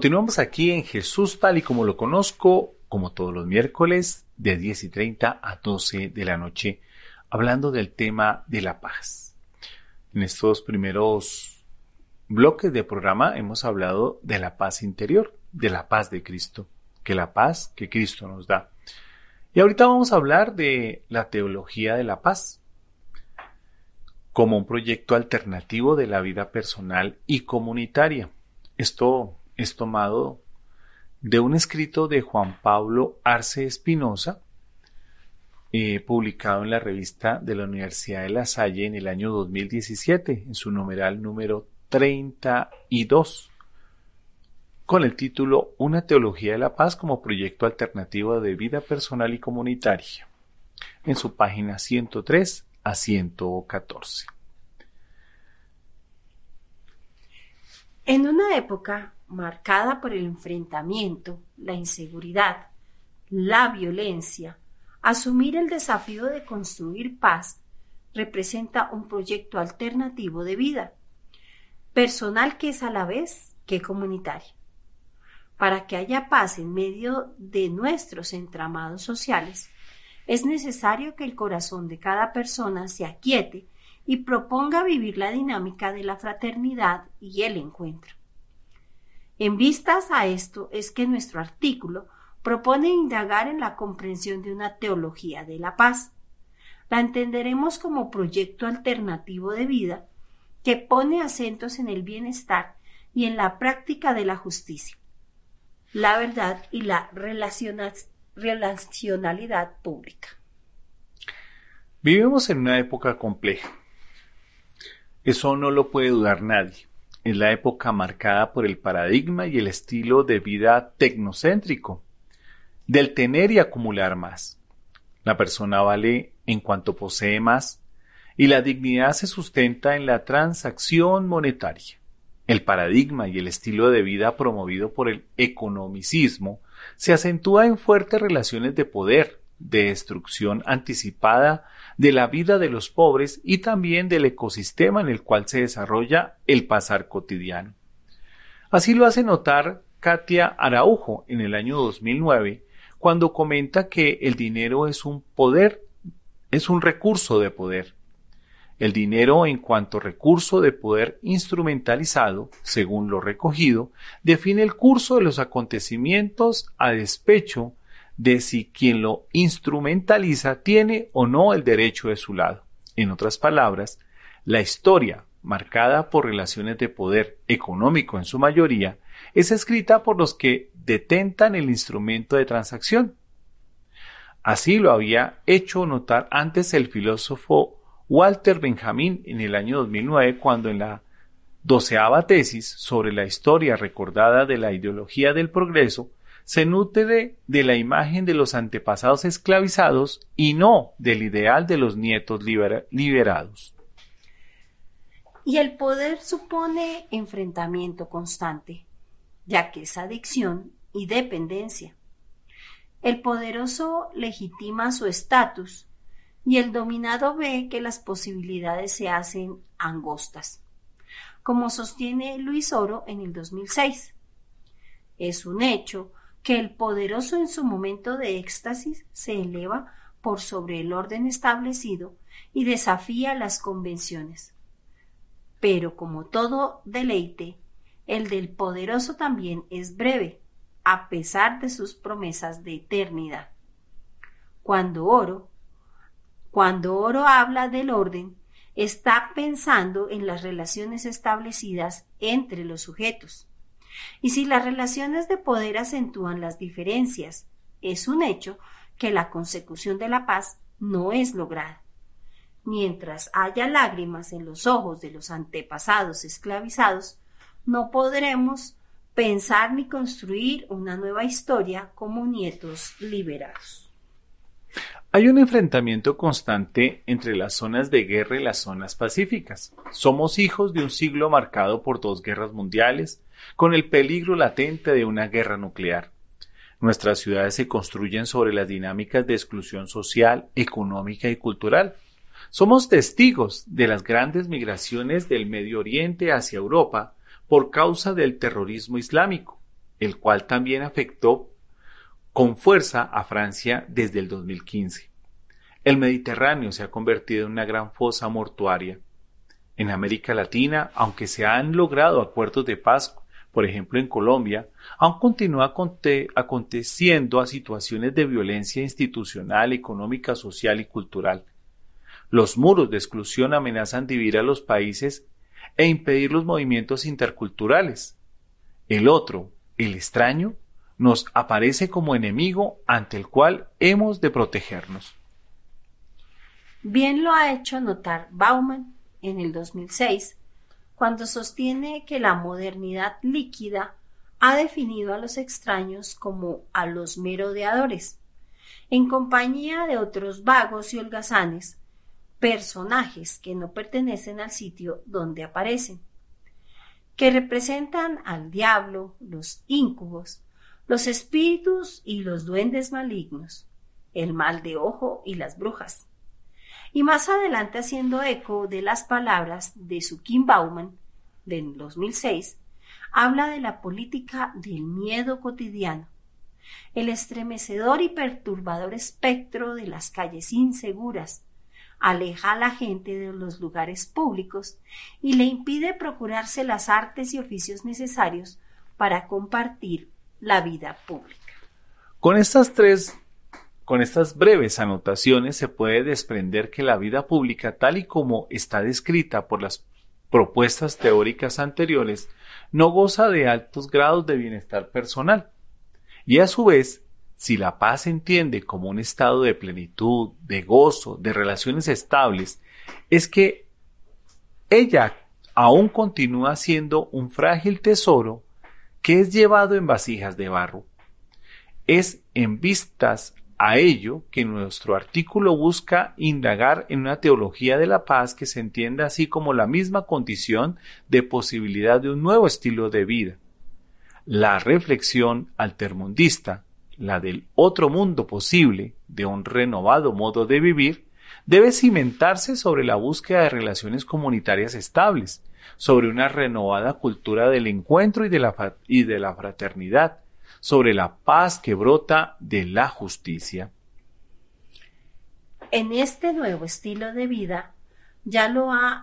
Continuamos aquí en Jesús tal y como lo conozco, como todos los miércoles, de 10 y 30 a 12 de la noche, hablando del tema de la paz. En estos primeros bloques de programa hemos hablado de la paz interior, de la paz de Cristo, que la paz que Cristo nos da. Y ahorita vamos a hablar de la teología de la paz como un proyecto alternativo de la vida personal y comunitaria. Esto es tomado de un escrito de Juan Pablo Arce Espinosa, eh, publicado en la revista de la Universidad de La Salle en el año 2017, en su numeral número 32, con el título Una teología de la paz como proyecto alternativo de vida personal y comunitaria, en su página 103 a 114. En una época marcada por el enfrentamiento, la inseguridad, la violencia, asumir el desafío de construir paz representa un proyecto alternativo de vida, personal que es a la vez que comunitario. Para que haya paz en medio de nuestros entramados sociales, es necesario que el corazón de cada persona se aquiete y proponga vivir la dinámica de la fraternidad y el encuentro. En vistas a esto es que nuestro artículo propone indagar en la comprensión de una teología de la paz. La entenderemos como proyecto alternativo de vida que pone acentos en el bienestar y en la práctica de la justicia. la verdad y la relacionalidad pública. Vivimos en una época compleja. Eso no lo puede dudar nadie. Es la época marcada por el paradigma y el estilo de vida tecnocéntrico, del tener y acumular más. La persona vale en cuanto posee más y la dignidad se sustenta en la transacción monetaria. El paradigma y el estilo de vida promovido por el economicismo se acentúa en fuertes relaciones de poder, de destrucción anticipada de la vida de los pobres y también del ecosistema en el cual se desarrolla el pasar cotidiano. Así lo hace notar Katia Araujo en el año 2009, cuando comenta que el dinero es un poder, es un recurso de poder. El dinero en cuanto recurso de poder instrumentalizado, según lo recogido, define el curso de los acontecimientos a despecho de si quien lo instrumentaliza tiene o no el derecho de su lado. En otras palabras, la historia, marcada por relaciones de poder económico en su mayoría, es escrita por los que detentan el instrumento de transacción. Así lo había hecho notar antes el filósofo Walter Benjamin en el año 2009 cuando en la doceava tesis sobre la historia recordada de la ideología del progreso se nutre de la imagen de los antepasados esclavizados y no del ideal de los nietos liberados. Y el poder supone enfrentamiento constante, ya que es adicción y dependencia. El poderoso legitima su estatus y el dominado ve que las posibilidades se hacen angostas, como sostiene Luis Oro en el 2006. Es un hecho que el poderoso en su momento de éxtasis se eleva por sobre el orden establecido y desafía las convenciones. Pero como todo deleite, el del poderoso también es breve, a pesar de sus promesas de eternidad. Cuando oro, cuando oro habla del orden, está pensando en las relaciones establecidas entre los sujetos. Y si las relaciones de poder acentúan las diferencias, es un hecho que la consecución de la paz no es lograda. Mientras haya lágrimas en los ojos de los antepasados esclavizados, no podremos pensar ni construir una nueva historia como nietos liberados. Hay un enfrentamiento constante entre las zonas de guerra y las zonas pacíficas. Somos hijos de un siglo marcado por dos guerras mundiales, con el peligro latente de una guerra nuclear. Nuestras ciudades se construyen sobre las dinámicas de exclusión social, económica y cultural. Somos testigos de las grandes migraciones del Medio Oriente hacia Europa por causa del terrorismo islámico, el cual también afectó con fuerza a Francia desde el 2015. El Mediterráneo se ha convertido en una gran fosa mortuaria. En América Latina, aunque se han logrado acuerdos de paz, por ejemplo en Colombia, aún continúa aconteciendo a situaciones de violencia institucional, económica, social y cultural. Los muros de exclusión amenazan dividir a los países e impedir los movimientos interculturales. El otro, el extraño, nos aparece como enemigo ante el cual hemos de protegernos. Bien lo ha hecho notar Bauman en el 2006, cuando sostiene que la modernidad líquida ha definido a los extraños como a los merodeadores, en compañía de otros vagos y holgazanes, personajes que no pertenecen al sitio donde aparecen, que representan al diablo, los íncubos, los espíritus y los duendes malignos, el mal de ojo y las brujas. Y más adelante haciendo eco de las palabras de Sukim Bauman del 2006, habla de la política del miedo cotidiano, el estremecedor y perturbador espectro de las calles inseguras, aleja a la gente de los lugares públicos y le impide procurarse las artes y oficios necesarios para compartir la vida pública. Con estas tres con estas breves anotaciones se puede desprender que la vida pública tal y como está descrita por las propuestas teóricas anteriores no goza de altos grados de bienestar personal. Y a su vez, si la paz se entiende como un estado de plenitud, de gozo, de relaciones estables, es que ella aún continúa siendo un frágil tesoro que es llevado en vasijas de barro. Es en vistas a ello que nuestro artículo busca indagar en una teología de la paz que se entienda así como la misma condición de posibilidad de un nuevo estilo de vida. La reflexión altermundista, la del otro mundo posible, de un renovado modo de vivir, debe cimentarse sobre la búsqueda de relaciones comunitarias estables, sobre una renovada cultura del encuentro y de la, y de la fraternidad, sobre la paz que brota de la justicia. En este nuevo estilo de vida ya lo ha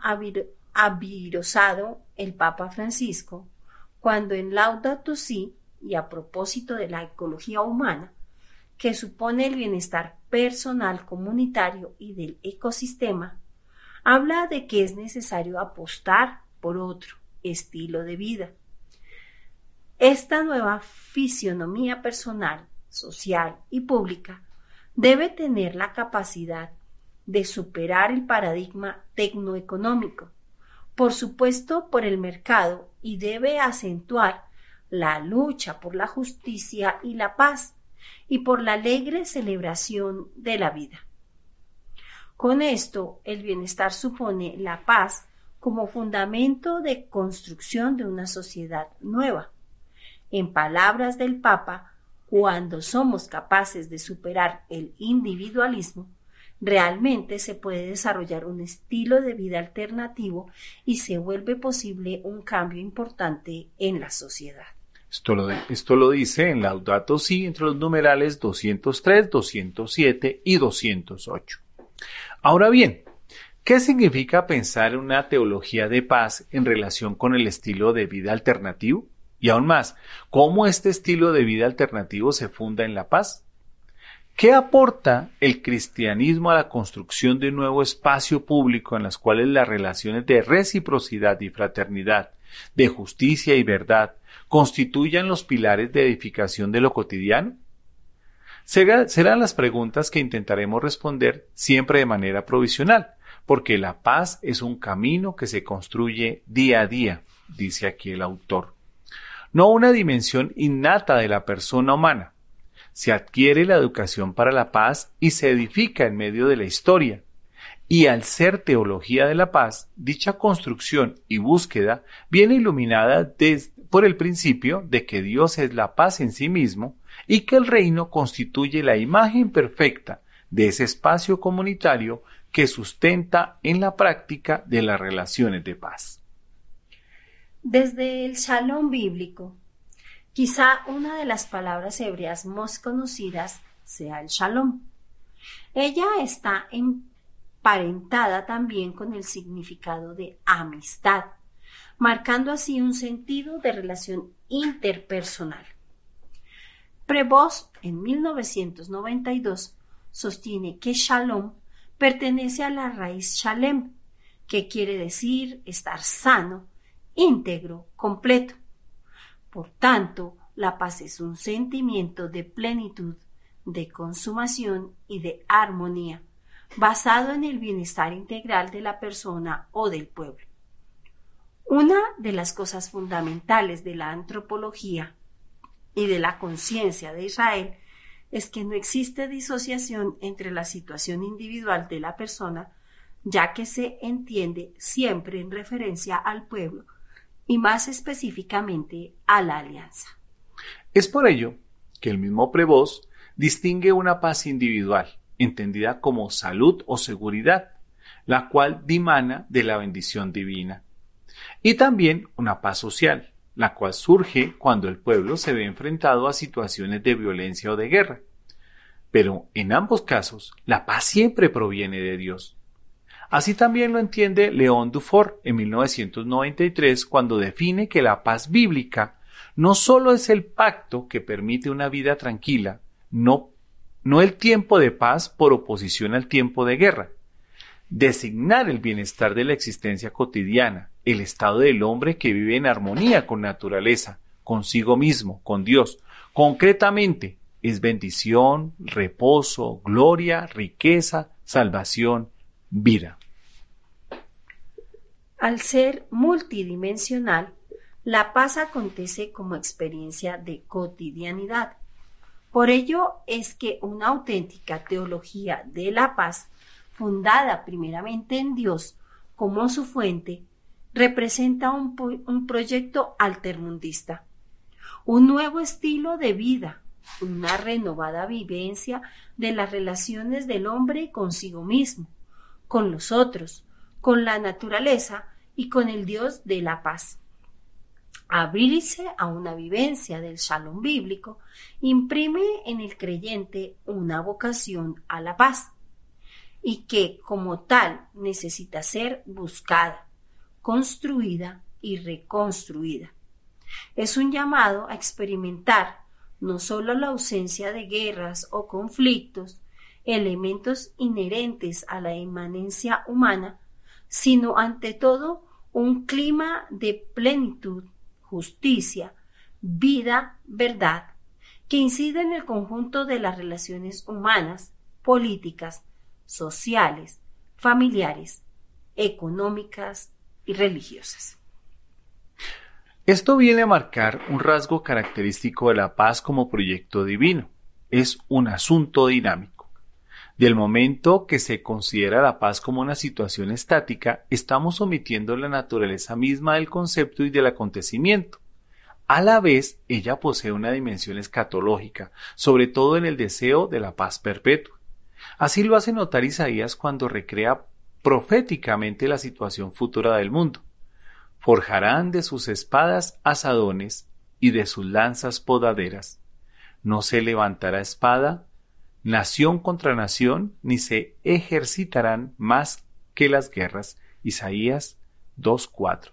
avirosado el Papa Francisco cuando en Laudato Si y a propósito de la ecología humana, que supone el bienestar personal, comunitario y del ecosistema, habla de que es necesario apostar por otro estilo de vida esta nueva fisionomía personal, social y pública debe tener la capacidad de superar el paradigma tecnoeconómico, por supuesto por el mercado, y debe acentuar la lucha por la justicia y la paz y por la alegre celebración de la vida. Con esto, el bienestar supone la paz como fundamento de construcción de una sociedad nueva en palabras del Papa, cuando somos capaces de superar el individualismo, realmente se puede desarrollar un estilo de vida alternativo y se vuelve posible un cambio importante en la sociedad. Esto lo, dice en Laudato Si entre los numerales 203, 207 y 208. Ahora bien, ¿qué significa pensar en una teología de paz en relación con el estilo de vida alternativo? Y aún más, ¿cómo este estilo de vida alternativo se funda en la paz? ¿Qué aporta el cristianismo a la construcción de un nuevo espacio público en las cuales las relaciones de reciprocidad y fraternidad, de justicia y verdad, constituyan los pilares de edificación de lo cotidiano? serán las preguntas que intentaremos responder siempre de manera provisional, porque la paz es un camino que se construye día a día, dice aquí el autor no una dimensión innata de la persona humana. Se adquiere la educación para la paz y se edifica en medio de la historia. Y al ser teología de la paz, dicha construcción y búsqueda viene iluminada por el principio de que Dios es la paz en sí mismo y que el reino constituye la imagen perfecta de ese espacio comunitario que sustenta en la práctica de las relaciones de paz. Desde el Shalom bíblico, quizá una de las palabras hebreas más conocidas sea el Shalom. Ella está emparentada también con el significado de amistad, marcando así un sentido de relación interpersonal. Prevost, en 1992, sostiene que Shalom pertenece a la raíz Shalem, que quiere decir estar sano, íntegro, completo. Por tanto, la paz es un sentimiento de plenitud, de consumación y de armonía, basado en el bienestar integral de la persona o del pueblo. Una de las cosas fundamentales de la antropología y de la conciencia de Israel es que no existe disociación entre la situación individual de la persona, ya que se entiende siempre en referencia al pueblo y más específicamente a la alianza. Es por ello que el mismo Prevost distingue una paz individual, entendida como salud o seguridad, la cual dimana de la bendición divina, y también una paz social, la cual surge cuando el pueblo se ve enfrentado a situaciones de violencia o de guerra. Pero en ambos casos, la paz siempre proviene de Dios. Así también lo entiende León Dufour en 1993 cuando define que la paz bíblica no solo es el pacto que permite una vida tranquila, no, no el tiempo de paz por oposición al tiempo de guerra. Designar el bienestar de la existencia cotidiana, el estado del hombre que vive en armonía con naturaleza, consigo mismo, con Dios, Concretamente, es bendición, reposo, gloria, riqueza, salvación, vida. Al ser multidimensional, la paz acontece como experiencia de cotidianidad. Por ello es que una auténtica teología de la paz, fundada primeramente en Dios como su fuente, representa un, un proyecto altermundista, un nuevo estilo de vida, una renovada vivencia de las relaciones del hombre consigo mismo, con los otros, con la naturaleza y con el Dios de la paz. Abrirse a una vivencia del shalom bíblico imprime en el creyente una vocación a la paz y que como tal necesita ser buscada, construida y reconstruida. Es un llamado a experimentar no solo la ausencia de guerras o conflictos, elementos inherentes a la inmanencia humana, sino ante todo un clima de plenitud, justicia, vida, verdad, que incide en el conjunto de las relaciones humanas, políticas, sociales, familiares, económicas y religiosas. Esto viene a marcar un rasgo característico de la paz como proyecto divino. Es un asunto dinámico. Del momento que se considera la paz como una situación estática, estamos omitiendo la naturaleza misma del concepto y del acontecimiento. A la vez, ella posee una dimensión escatológica, sobre todo en el deseo de la paz perpetua. Así lo hace notar Isaías cuando recrea proféticamente la situación futura del mundo forjarán de sus espadas asadones y de sus lanzas podaderas. No se levantará espada, nación contra nación, ni se ejercitarán más que las guerras. Isaías 2.4.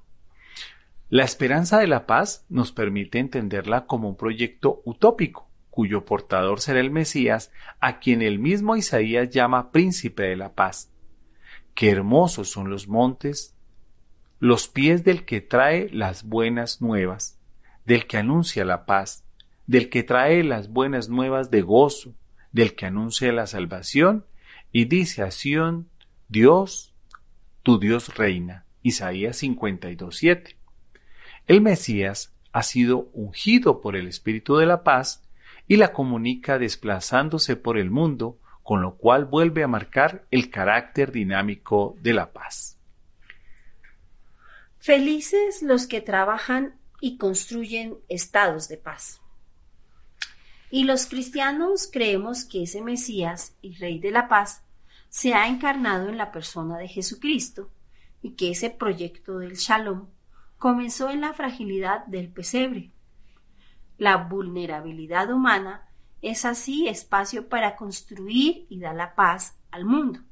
La esperanza de la paz nos permite entenderla como un proyecto utópico, cuyo portador será el Mesías, a quien el mismo Isaías llama príncipe de la paz. Qué hermosos son los montes los pies del que trae las buenas nuevas, del que anuncia la paz, del que trae las buenas nuevas de gozo, del que anuncia la salvación, y dice a Sión, Dios, tu Dios reina. Isaías 52.7. El Mesías ha sido ungido por el Espíritu de la paz y la comunica desplazándose por el mundo, con lo cual vuelve a marcar el carácter dinámico de la paz. Felices los que trabajan y construyen estados de paz. Y los cristianos creemos que ese Mesías y Rey de la Paz se ha encarnado en la persona de Jesucristo y que ese proyecto del Shalom comenzó en la fragilidad del pesebre. La vulnerabilidad humana es así espacio para construir y dar la paz al mundo.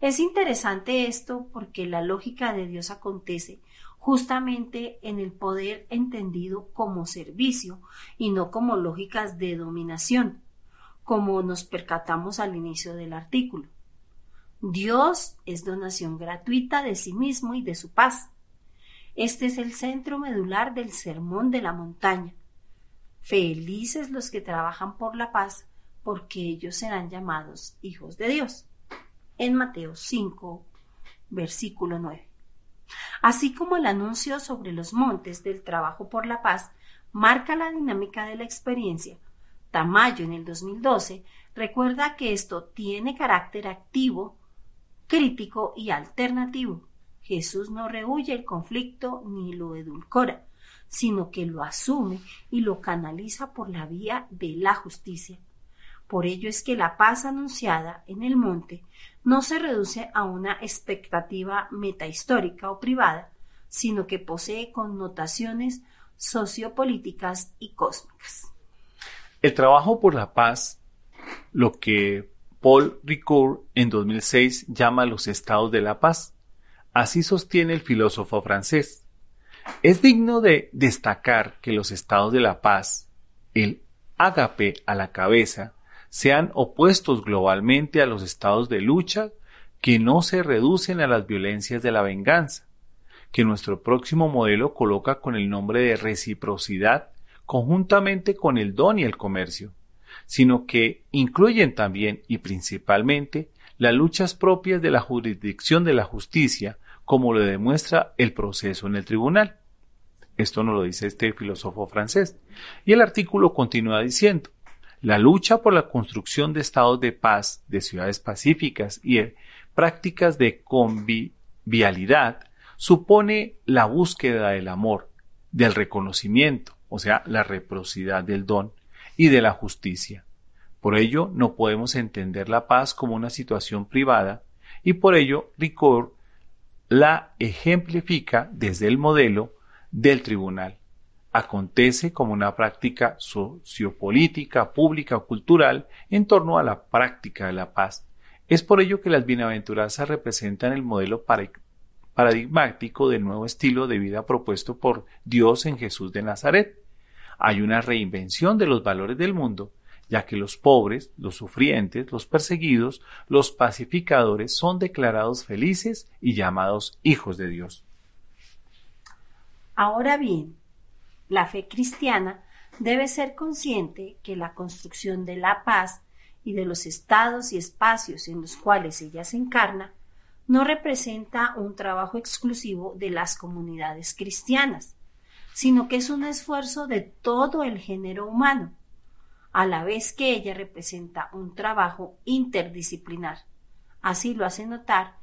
Es interesante esto porque la lógica de Dios acontece justamente en el poder entendido como servicio y no como lógicas de dominación, como nos percatamos al inicio del artículo. Dios es donación gratuita de sí mismo y de su paz. Este es el centro medular del sermón de la montaña. Felices los que trabajan por la paz, porque ellos serán llamados hijos de Dios en Mateo 5, versículo 9. Así como el anuncio sobre los montes del trabajo por la paz marca la dinámica de la experiencia, Tamayo en el 2012 recuerda que esto tiene carácter activo, crítico y alternativo. Jesús no rehuye el conflicto ni lo edulcora, sino que lo asume y lo canaliza por la vía de la justicia. Por ello es que la paz anunciada en el monte no se reduce a una expectativa metahistórica o privada, sino que posee connotaciones sociopolíticas y cósmicas. El trabajo por la paz, lo que Paul Ricoeur en 2006 llama los estados de la paz, así sostiene el filósofo francés. Es digno de destacar que los estados de la paz, el ágape a la cabeza, sean opuestos globalmente a los estados de lucha que no se reducen a las violencias de la venganza, que nuestro próximo modelo coloca con el nombre de reciprocidad conjuntamente con el don y el comercio, sino que incluyen también y principalmente las luchas propias de la jurisdicción de la justicia, como lo demuestra el proceso en el tribunal. Esto nos lo dice este filósofo francés. Y el artículo continúa diciendo, la lucha por la construcción de estados de paz, de ciudades pacíficas y prácticas de convivialidad supone la búsqueda del amor, del reconocimiento, o sea, la reciprocidad del don y de la justicia. Por ello, no podemos entender la paz como una situación privada y por ello Ricord la ejemplifica desde el modelo del tribunal. Acontece como una práctica sociopolítica, pública o cultural en torno a la práctica de la paz, es por ello que las bienaventuranzas representan el modelo paradigmático del nuevo estilo de vida propuesto por Dios en Jesús de Nazaret. Hay una reinvención de los valores del mundo, ya que los pobres, los sufrientes, los perseguidos, los pacificadores son declarados felices y llamados hijos de Dios. Ahora bien, la fe cristiana debe ser consciente que la construcción de la paz y de los estados y espacios en los cuales ella se encarna, no representa un trabajo exclusivo de las comunidades cristianas, sino que es un esfuerzo de todo el género humano, a la vez que ella representa un trabajo interdisciplinar. Así lo hace notar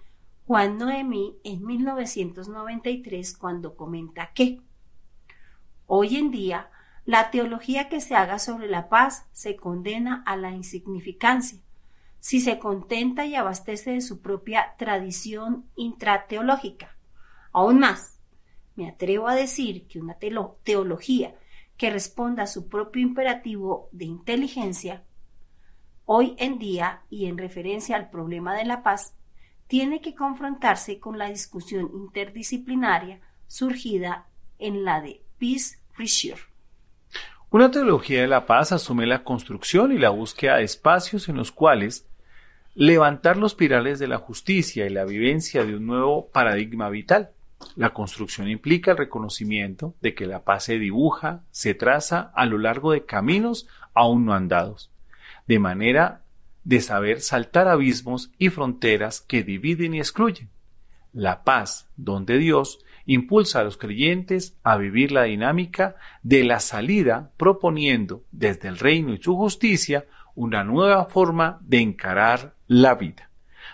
Juan Noemí en 1993 cuando comenta que hoy en día la teología que se haga sobre la paz se condena a la insignificancia, si se contenta y abastece de su propia tradición intrateológica. Aún más, me atrevo a decir que una teología que responda a su propio imperativo de inteligencia, hoy en día y en referencia al problema de la paz, tiene que confrontarse con la discusión interdisciplinaria surgida en la de Peace Una teología de la paz asume la construcción y la búsqueda de espacios en los cuales levantar los pirales de la justicia y la vivencia de un nuevo paradigma vital. La construcción implica el reconocimiento de que la paz se dibuja, se traza a lo largo de caminos aún no andados, de manera de saber saltar abismos y fronteras que dividen y excluyen. La paz, don de Dios, impulsa a los creyentes a vivir la dinámica de la salida proponiendo desde el reino y su justicia una nueva forma de encarar la vida.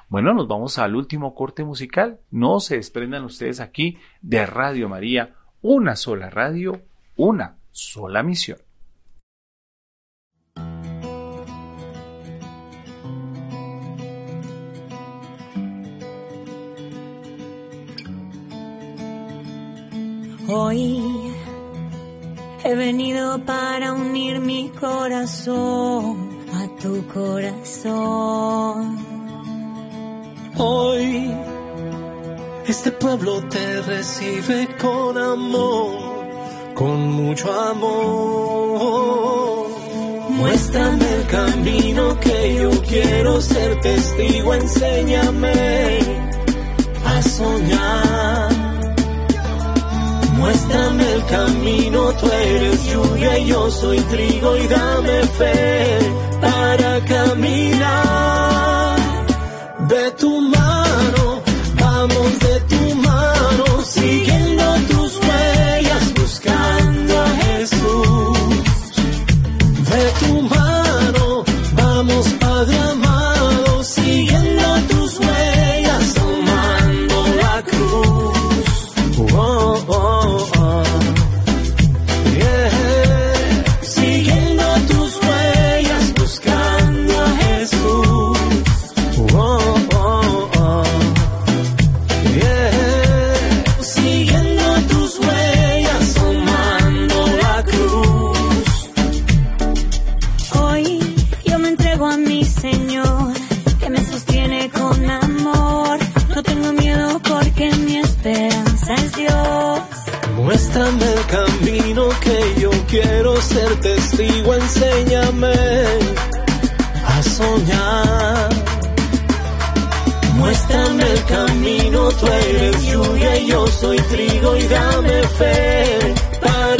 Bueno, nos vamos al último corte musical. No se desprendan ustedes aquí de Radio María, una sola radio, una sola misión. Hoy he venido para unir mi corazón a tu corazón. Hoy este pueblo te recibe con amor, con mucho amor. Muéstrame el camino que yo quiero ser testigo, enséñame a soñar Muéstrame el camino, tú eres lluvia y yo soy trigo y dame fe para caminar. De tu mano, vamos de Muéstrame el camino que yo quiero ser testigo, enséñame a soñar. Muéstrame el camino, tú eres lluvia y yo soy trigo y dame fe para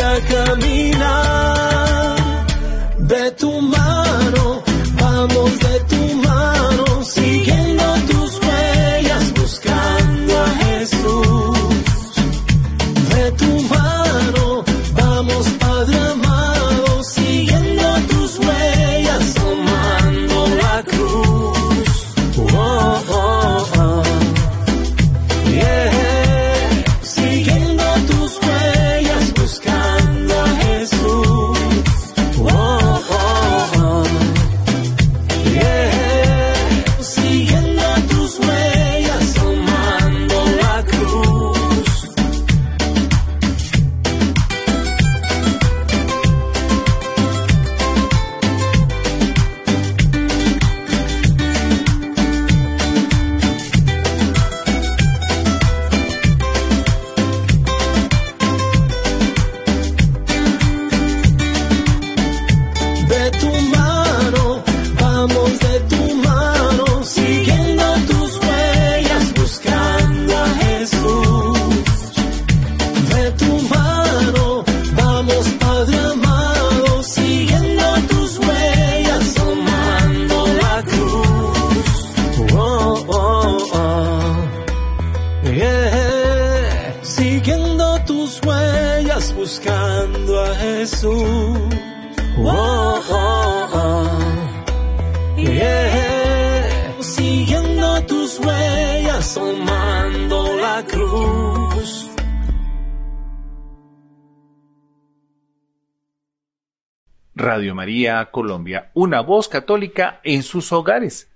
Colombia, una voz católica en sus hogares.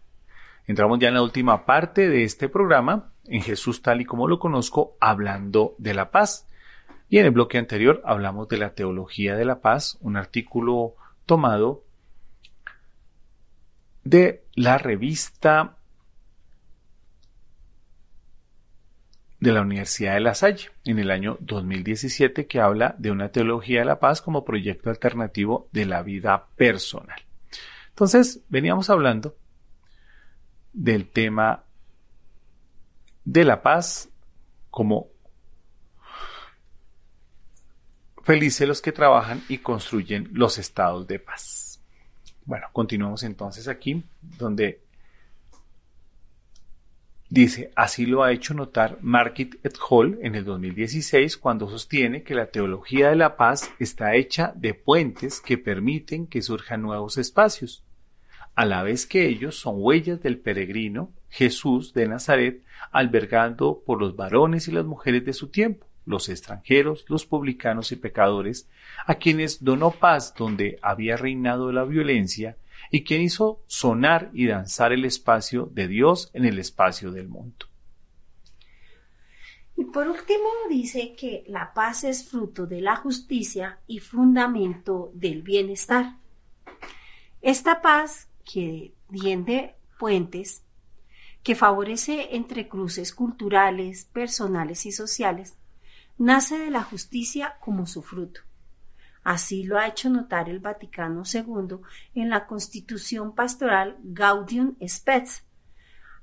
Entramos ya en la última parte de este programa, en Jesús tal y como lo conozco, hablando de la paz. Y en el bloque anterior hablamos de la teología de la paz, un artículo tomado de la revista de la Universidad de La Salle en el año 2017 que habla de una teología de la paz como proyecto alternativo de la vida personal. Entonces, veníamos hablando del tema de la paz como felices los que trabajan y construyen los estados de paz. Bueno, continuamos entonces aquí, donde dice, así lo ha hecho notar Market et Hall en el 2016 cuando sostiene que la teología de la paz está hecha de puentes que permiten que surjan nuevos espacios, a la vez que ellos son huellas del peregrino Jesús de Nazaret, albergando por los varones y las mujeres de su tiempo los extranjeros, los publicanos y pecadores, a quienes donó paz donde había reinado la violencia, y quien hizo sonar y danzar el espacio de Dios en el espacio del mundo. Y por último dice que la paz es fruto de la justicia y fundamento del bienestar. Esta paz que tiende puentes, que favorece entre cruces culturales, personales y sociales, nace de la justicia como su fruto. Así lo ha hecho notar el Vaticano II en la Constitución Pastoral Gaudium Spes,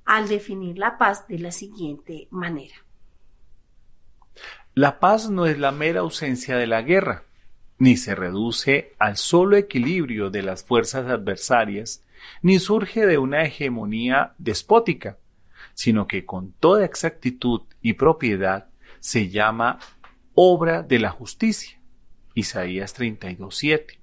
al definir la paz de la siguiente manera. La paz no es la mera ausencia de la guerra, ni se reduce al solo equilibrio de las fuerzas adversarias, ni surge de una hegemonía despótica, sino que con toda exactitud y propiedad se llama obra de la justicia. Isaías 32:7.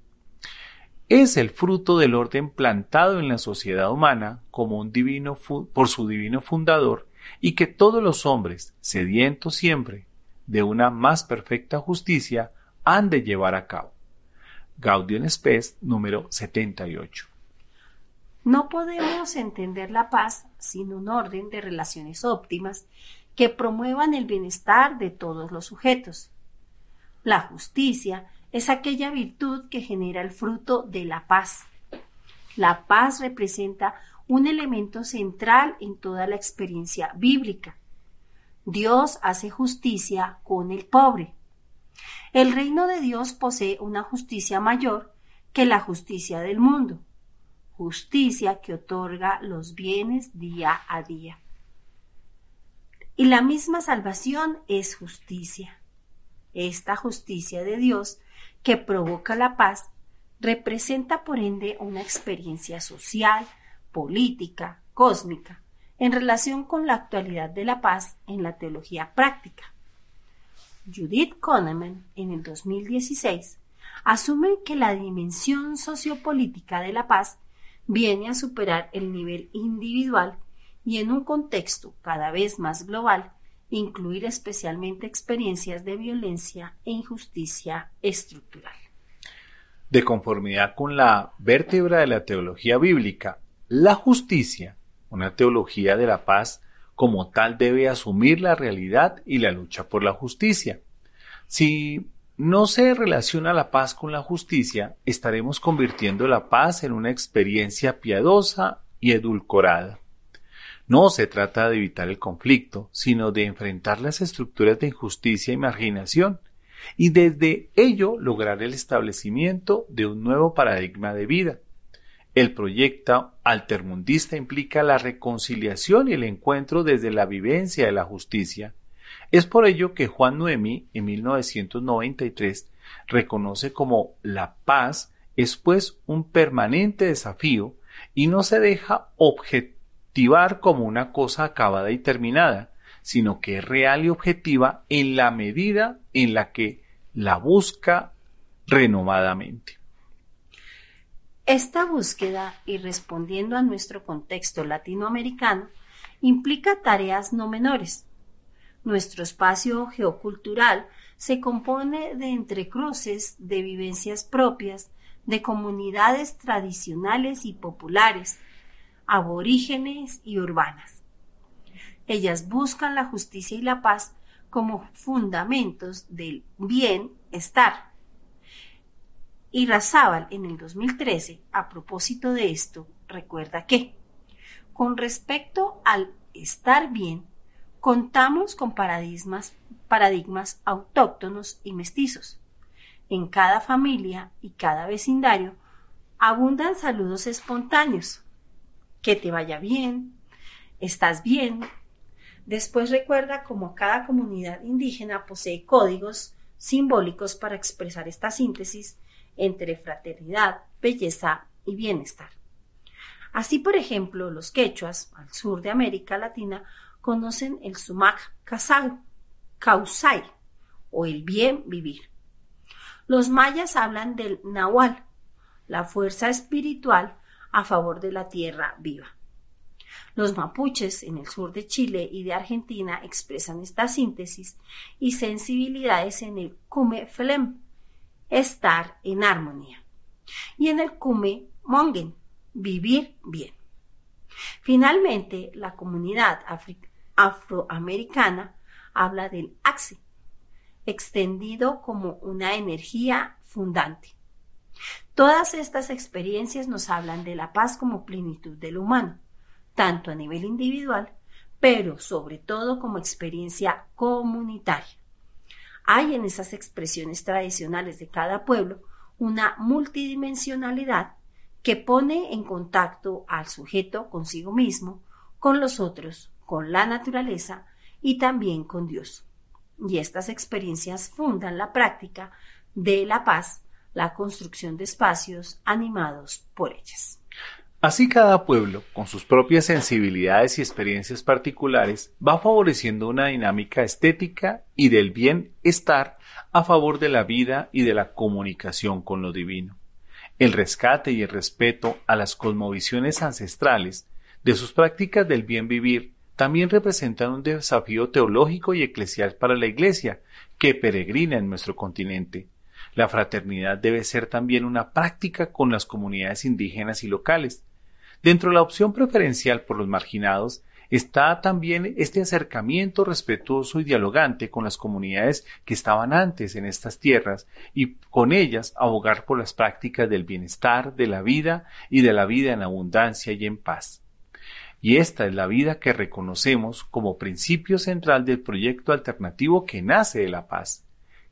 Es el fruto del orden plantado en la sociedad humana como un divino por su divino fundador y que todos los hombres, sedientos siempre de una más perfecta justicia, han de llevar a cabo. Gaudium Spes número 78. No podemos entender la paz sin un orden de relaciones óptimas que promuevan el bienestar de todos los sujetos. La justicia es aquella virtud que genera el fruto de la paz. La paz representa un elemento central en toda la experiencia bíblica. Dios hace justicia con el pobre. El reino de Dios posee una justicia mayor que la justicia del mundo, justicia que otorga los bienes día a día. Y la misma salvación es justicia. Esta justicia de Dios que provoca la paz representa por ende una experiencia social, política, cósmica, en relación con la actualidad de la paz en la teología práctica. Judith Kahneman, en el 2016, asume que la dimensión sociopolítica de la paz viene a superar el nivel individual y en un contexto cada vez más global, incluir especialmente experiencias de violencia e injusticia estructural. De conformidad con la vértebra de la teología bíblica, la justicia, una teología de la paz, como tal debe asumir la realidad y la lucha por la justicia. Si no se relaciona la paz con la justicia, estaremos convirtiendo la paz en una experiencia piadosa y edulcorada. No se trata de evitar el conflicto, sino de enfrentar las estructuras de injusticia y marginación, y desde ello lograr el establecimiento de un nuevo paradigma de vida. El proyecto altermundista implica la reconciliación y el encuentro desde la vivencia de la justicia. Es por ello que Juan Noemi, en 1993, reconoce como la paz es pues un permanente desafío y no se deja como una cosa acabada y terminada, sino que es real y objetiva en la medida en la que la busca renovadamente. Esta búsqueda, y respondiendo a nuestro contexto latinoamericano, implica tareas no menores, nuestro espacio geocultural se compone de entrecruces de vivencias propias, de comunidades tradicionales y populares, aborígenes y urbanas. Ellas buscan la justicia y la paz como fundamentos del bienestar. Y Razábal en el 2013, a propósito de esto, recuerda que, con respecto al estar bien, contamos con paradigmas, paradigmas autóctonos y mestizos. En cada familia y cada vecindario abundan saludos espontáneos. Que te vaya bien, estás bien. Después recuerda cómo cada comunidad indígena posee códigos simbólicos para expresar esta síntesis entre fraternidad, belleza y bienestar. Así, por ejemplo, los quechuas, al sur de América Latina, conocen el sumac causai o el bien vivir. Los mayas hablan del nahual, la fuerza espiritual a favor de la tierra viva. Los mapuches en el sur de Chile y de Argentina expresan esta síntesis y sensibilidades en el kume flem, estar en armonía, y en el kume mongen, vivir bien. Finalmente, la comunidad afroamericana habla del axi, extendido como una energía fundante. Todas estas experiencias nos hablan de la paz como plenitud del humano, tanto a nivel individual, pero sobre todo como experiencia comunitaria. Hay en esas expresiones tradicionales de cada pueblo una multidimensionalidad que pone en contacto al sujeto consigo mismo, con los otros, con la naturaleza y también con Dios. Y estas experiencias fundan la práctica de la paz, la construcción de espacios animados por ellas. Así cada pueblo, con sus propias sensibilidades y experiencias particulares, va favoreciendo una dinámica estética y del bienestar a favor de la vida y de la comunicación con lo divino. El rescate y el respeto a las cosmovisiones ancestrales de sus prácticas del bien vivir también representan un desafío teológico y eclesial para la Iglesia, que peregrina en nuestro continente. La fraternidad debe ser también una práctica con las comunidades indígenas y locales. Dentro de la opción preferencial por los marginados está también este acercamiento respetuoso y dialogante con las comunidades que estaban antes en estas tierras y con ellas abogar por las prácticas del bienestar, de la vida y de la vida en abundancia y en paz. Y esta es la vida que reconocemos como principio central del proyecto alternativo que nace de la paz.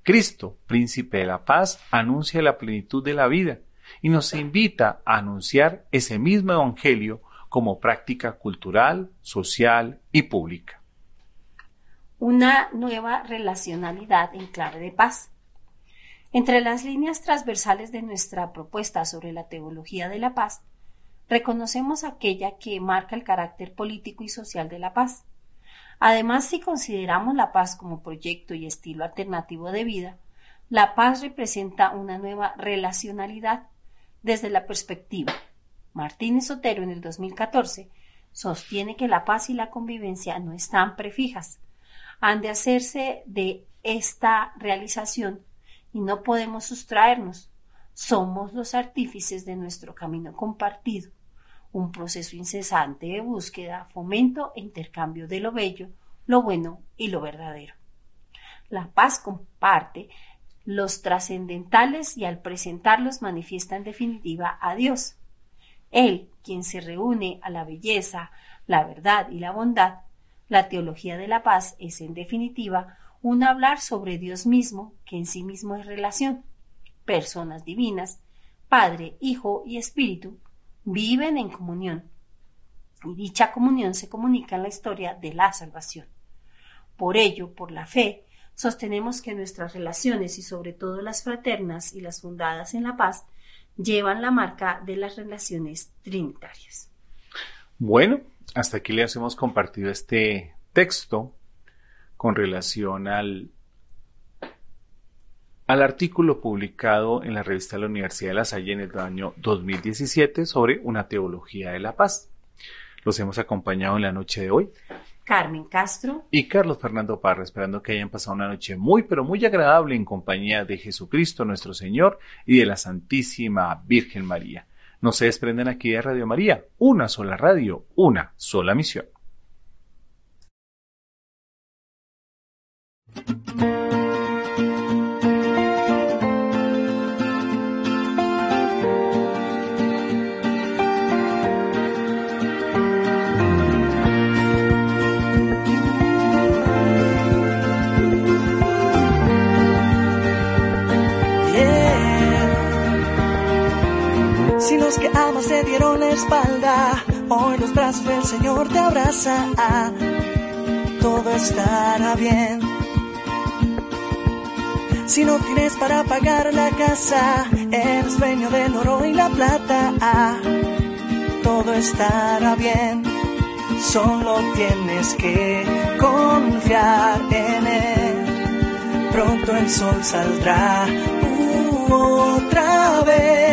Cristo, príncipe de la paz, anuncia la plenitud de la vida y nos invita a anunciar ese mismo evangelio como práctica cultural, social y pública. una nueva relacionalidad en clave de paz. Entre las líneas transversales de nuestra propuesta sobre la teología de la paz, reconocemos aquella que marca el carácter político y social de la paz. Además, si consideramos la paz como proyecto y estilo alternativo de vida, la paz representa una nueva relacionalidad desde la perspectiva. Martínez Sotero en el 2014 sostiene que la paz y la convivencia no están prefijas, han de hacerse de esta realización y no podemos sustraernos. Somos los artífices de nuestro camino compartido, un proceso incesante de búsqueda, fomento e intercambio de lo bello, lo bueno y lo verdadero. La paz comparte los trascendentales y al presentarlos manifiesta en definitiva a Dios. Él, quien se reúne a la belleza, la verdad y la bondad, la teología de la paz es en definitiva un hablar sobre Dios mismo, que en sí mismo es relación. Personas divinas, Padre, Hijo y Espíritu, viven en comunión. Y dicha comunión se comunica en la historia de la salvación. Por ello, por la fe, sostenemos que nuestras relaciones y sobre todo las fraternas y las fundadas en la paz llevan la marca de las relaciones trinitarias. Bueno, hasta aquí les hemos compartido este texto con relación al, al artículo publicado en la revista de la Universidad de La Salle en el año 2017 sobre una teología de la paz. Los hemos acompañado en la noche de hoy Carmen Castro y Carlos Fernando Parra, esperando que hayan pasado una noche muy, pero muy agradable en compañía de Jesucristo nuestro Señor y de la Santísima Virgen María. No se desprenden aquí de Radio María, una sola radio, una sola misión. Te dieron la espalda, hoy los brazos del Señor te abrazan, todo estará bien. Si no tienes para pagar la casa, el sueño del oro y la plata, todo estará bien. Solo tienes que confiar en él. Pronto el sol saldrá otra vez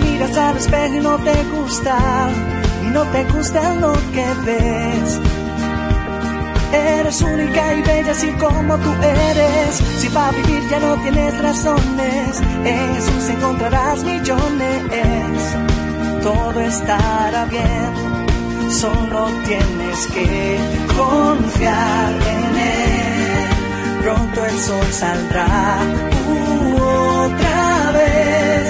miras al espejo y no te gusta, y no te gusta lo que ves. Eres única y bella así como tú eres. Si para vivir ya no tienes razones, en Jesús encontrarás millones. Todo estará bien, solo tienes que confiar en Él pronto el sol saldrá otra vez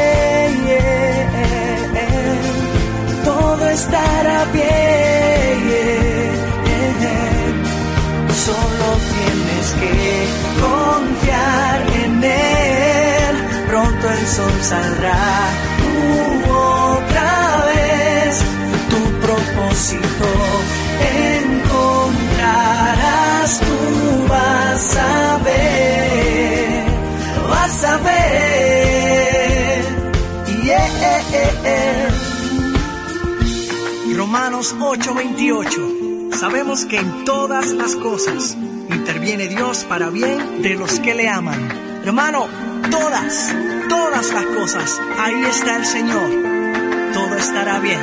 Estará bien. Solo tienes que confiar en Él. Pronto el sol saldrá otra vez. Tu propósito encontrarás tú vas a Romanos 8:28. Sabemos que en todas las cosas interviene Dios para bien de los que le aman. Hermano, todas, todas las cosas, ahí está el Señor. Todo estará bien.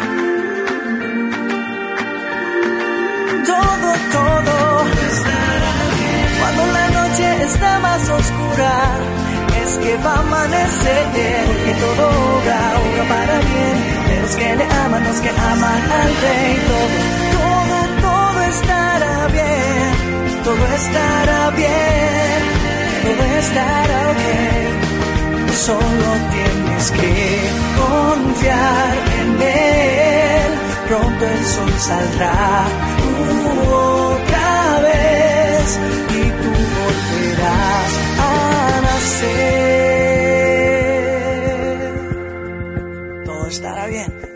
Todo, todo estará bien. Cuando la noche está más oscura, que va a amanecer, que todo obra, obra para bien, de los que le aman, los que aman al rey, todo, todo, todo estará bien, todo estará bien, todo estará ok, solo tienes que confiar en él, pronto el sol saldrá uh, otra vez y tú volverás a nacer. 越来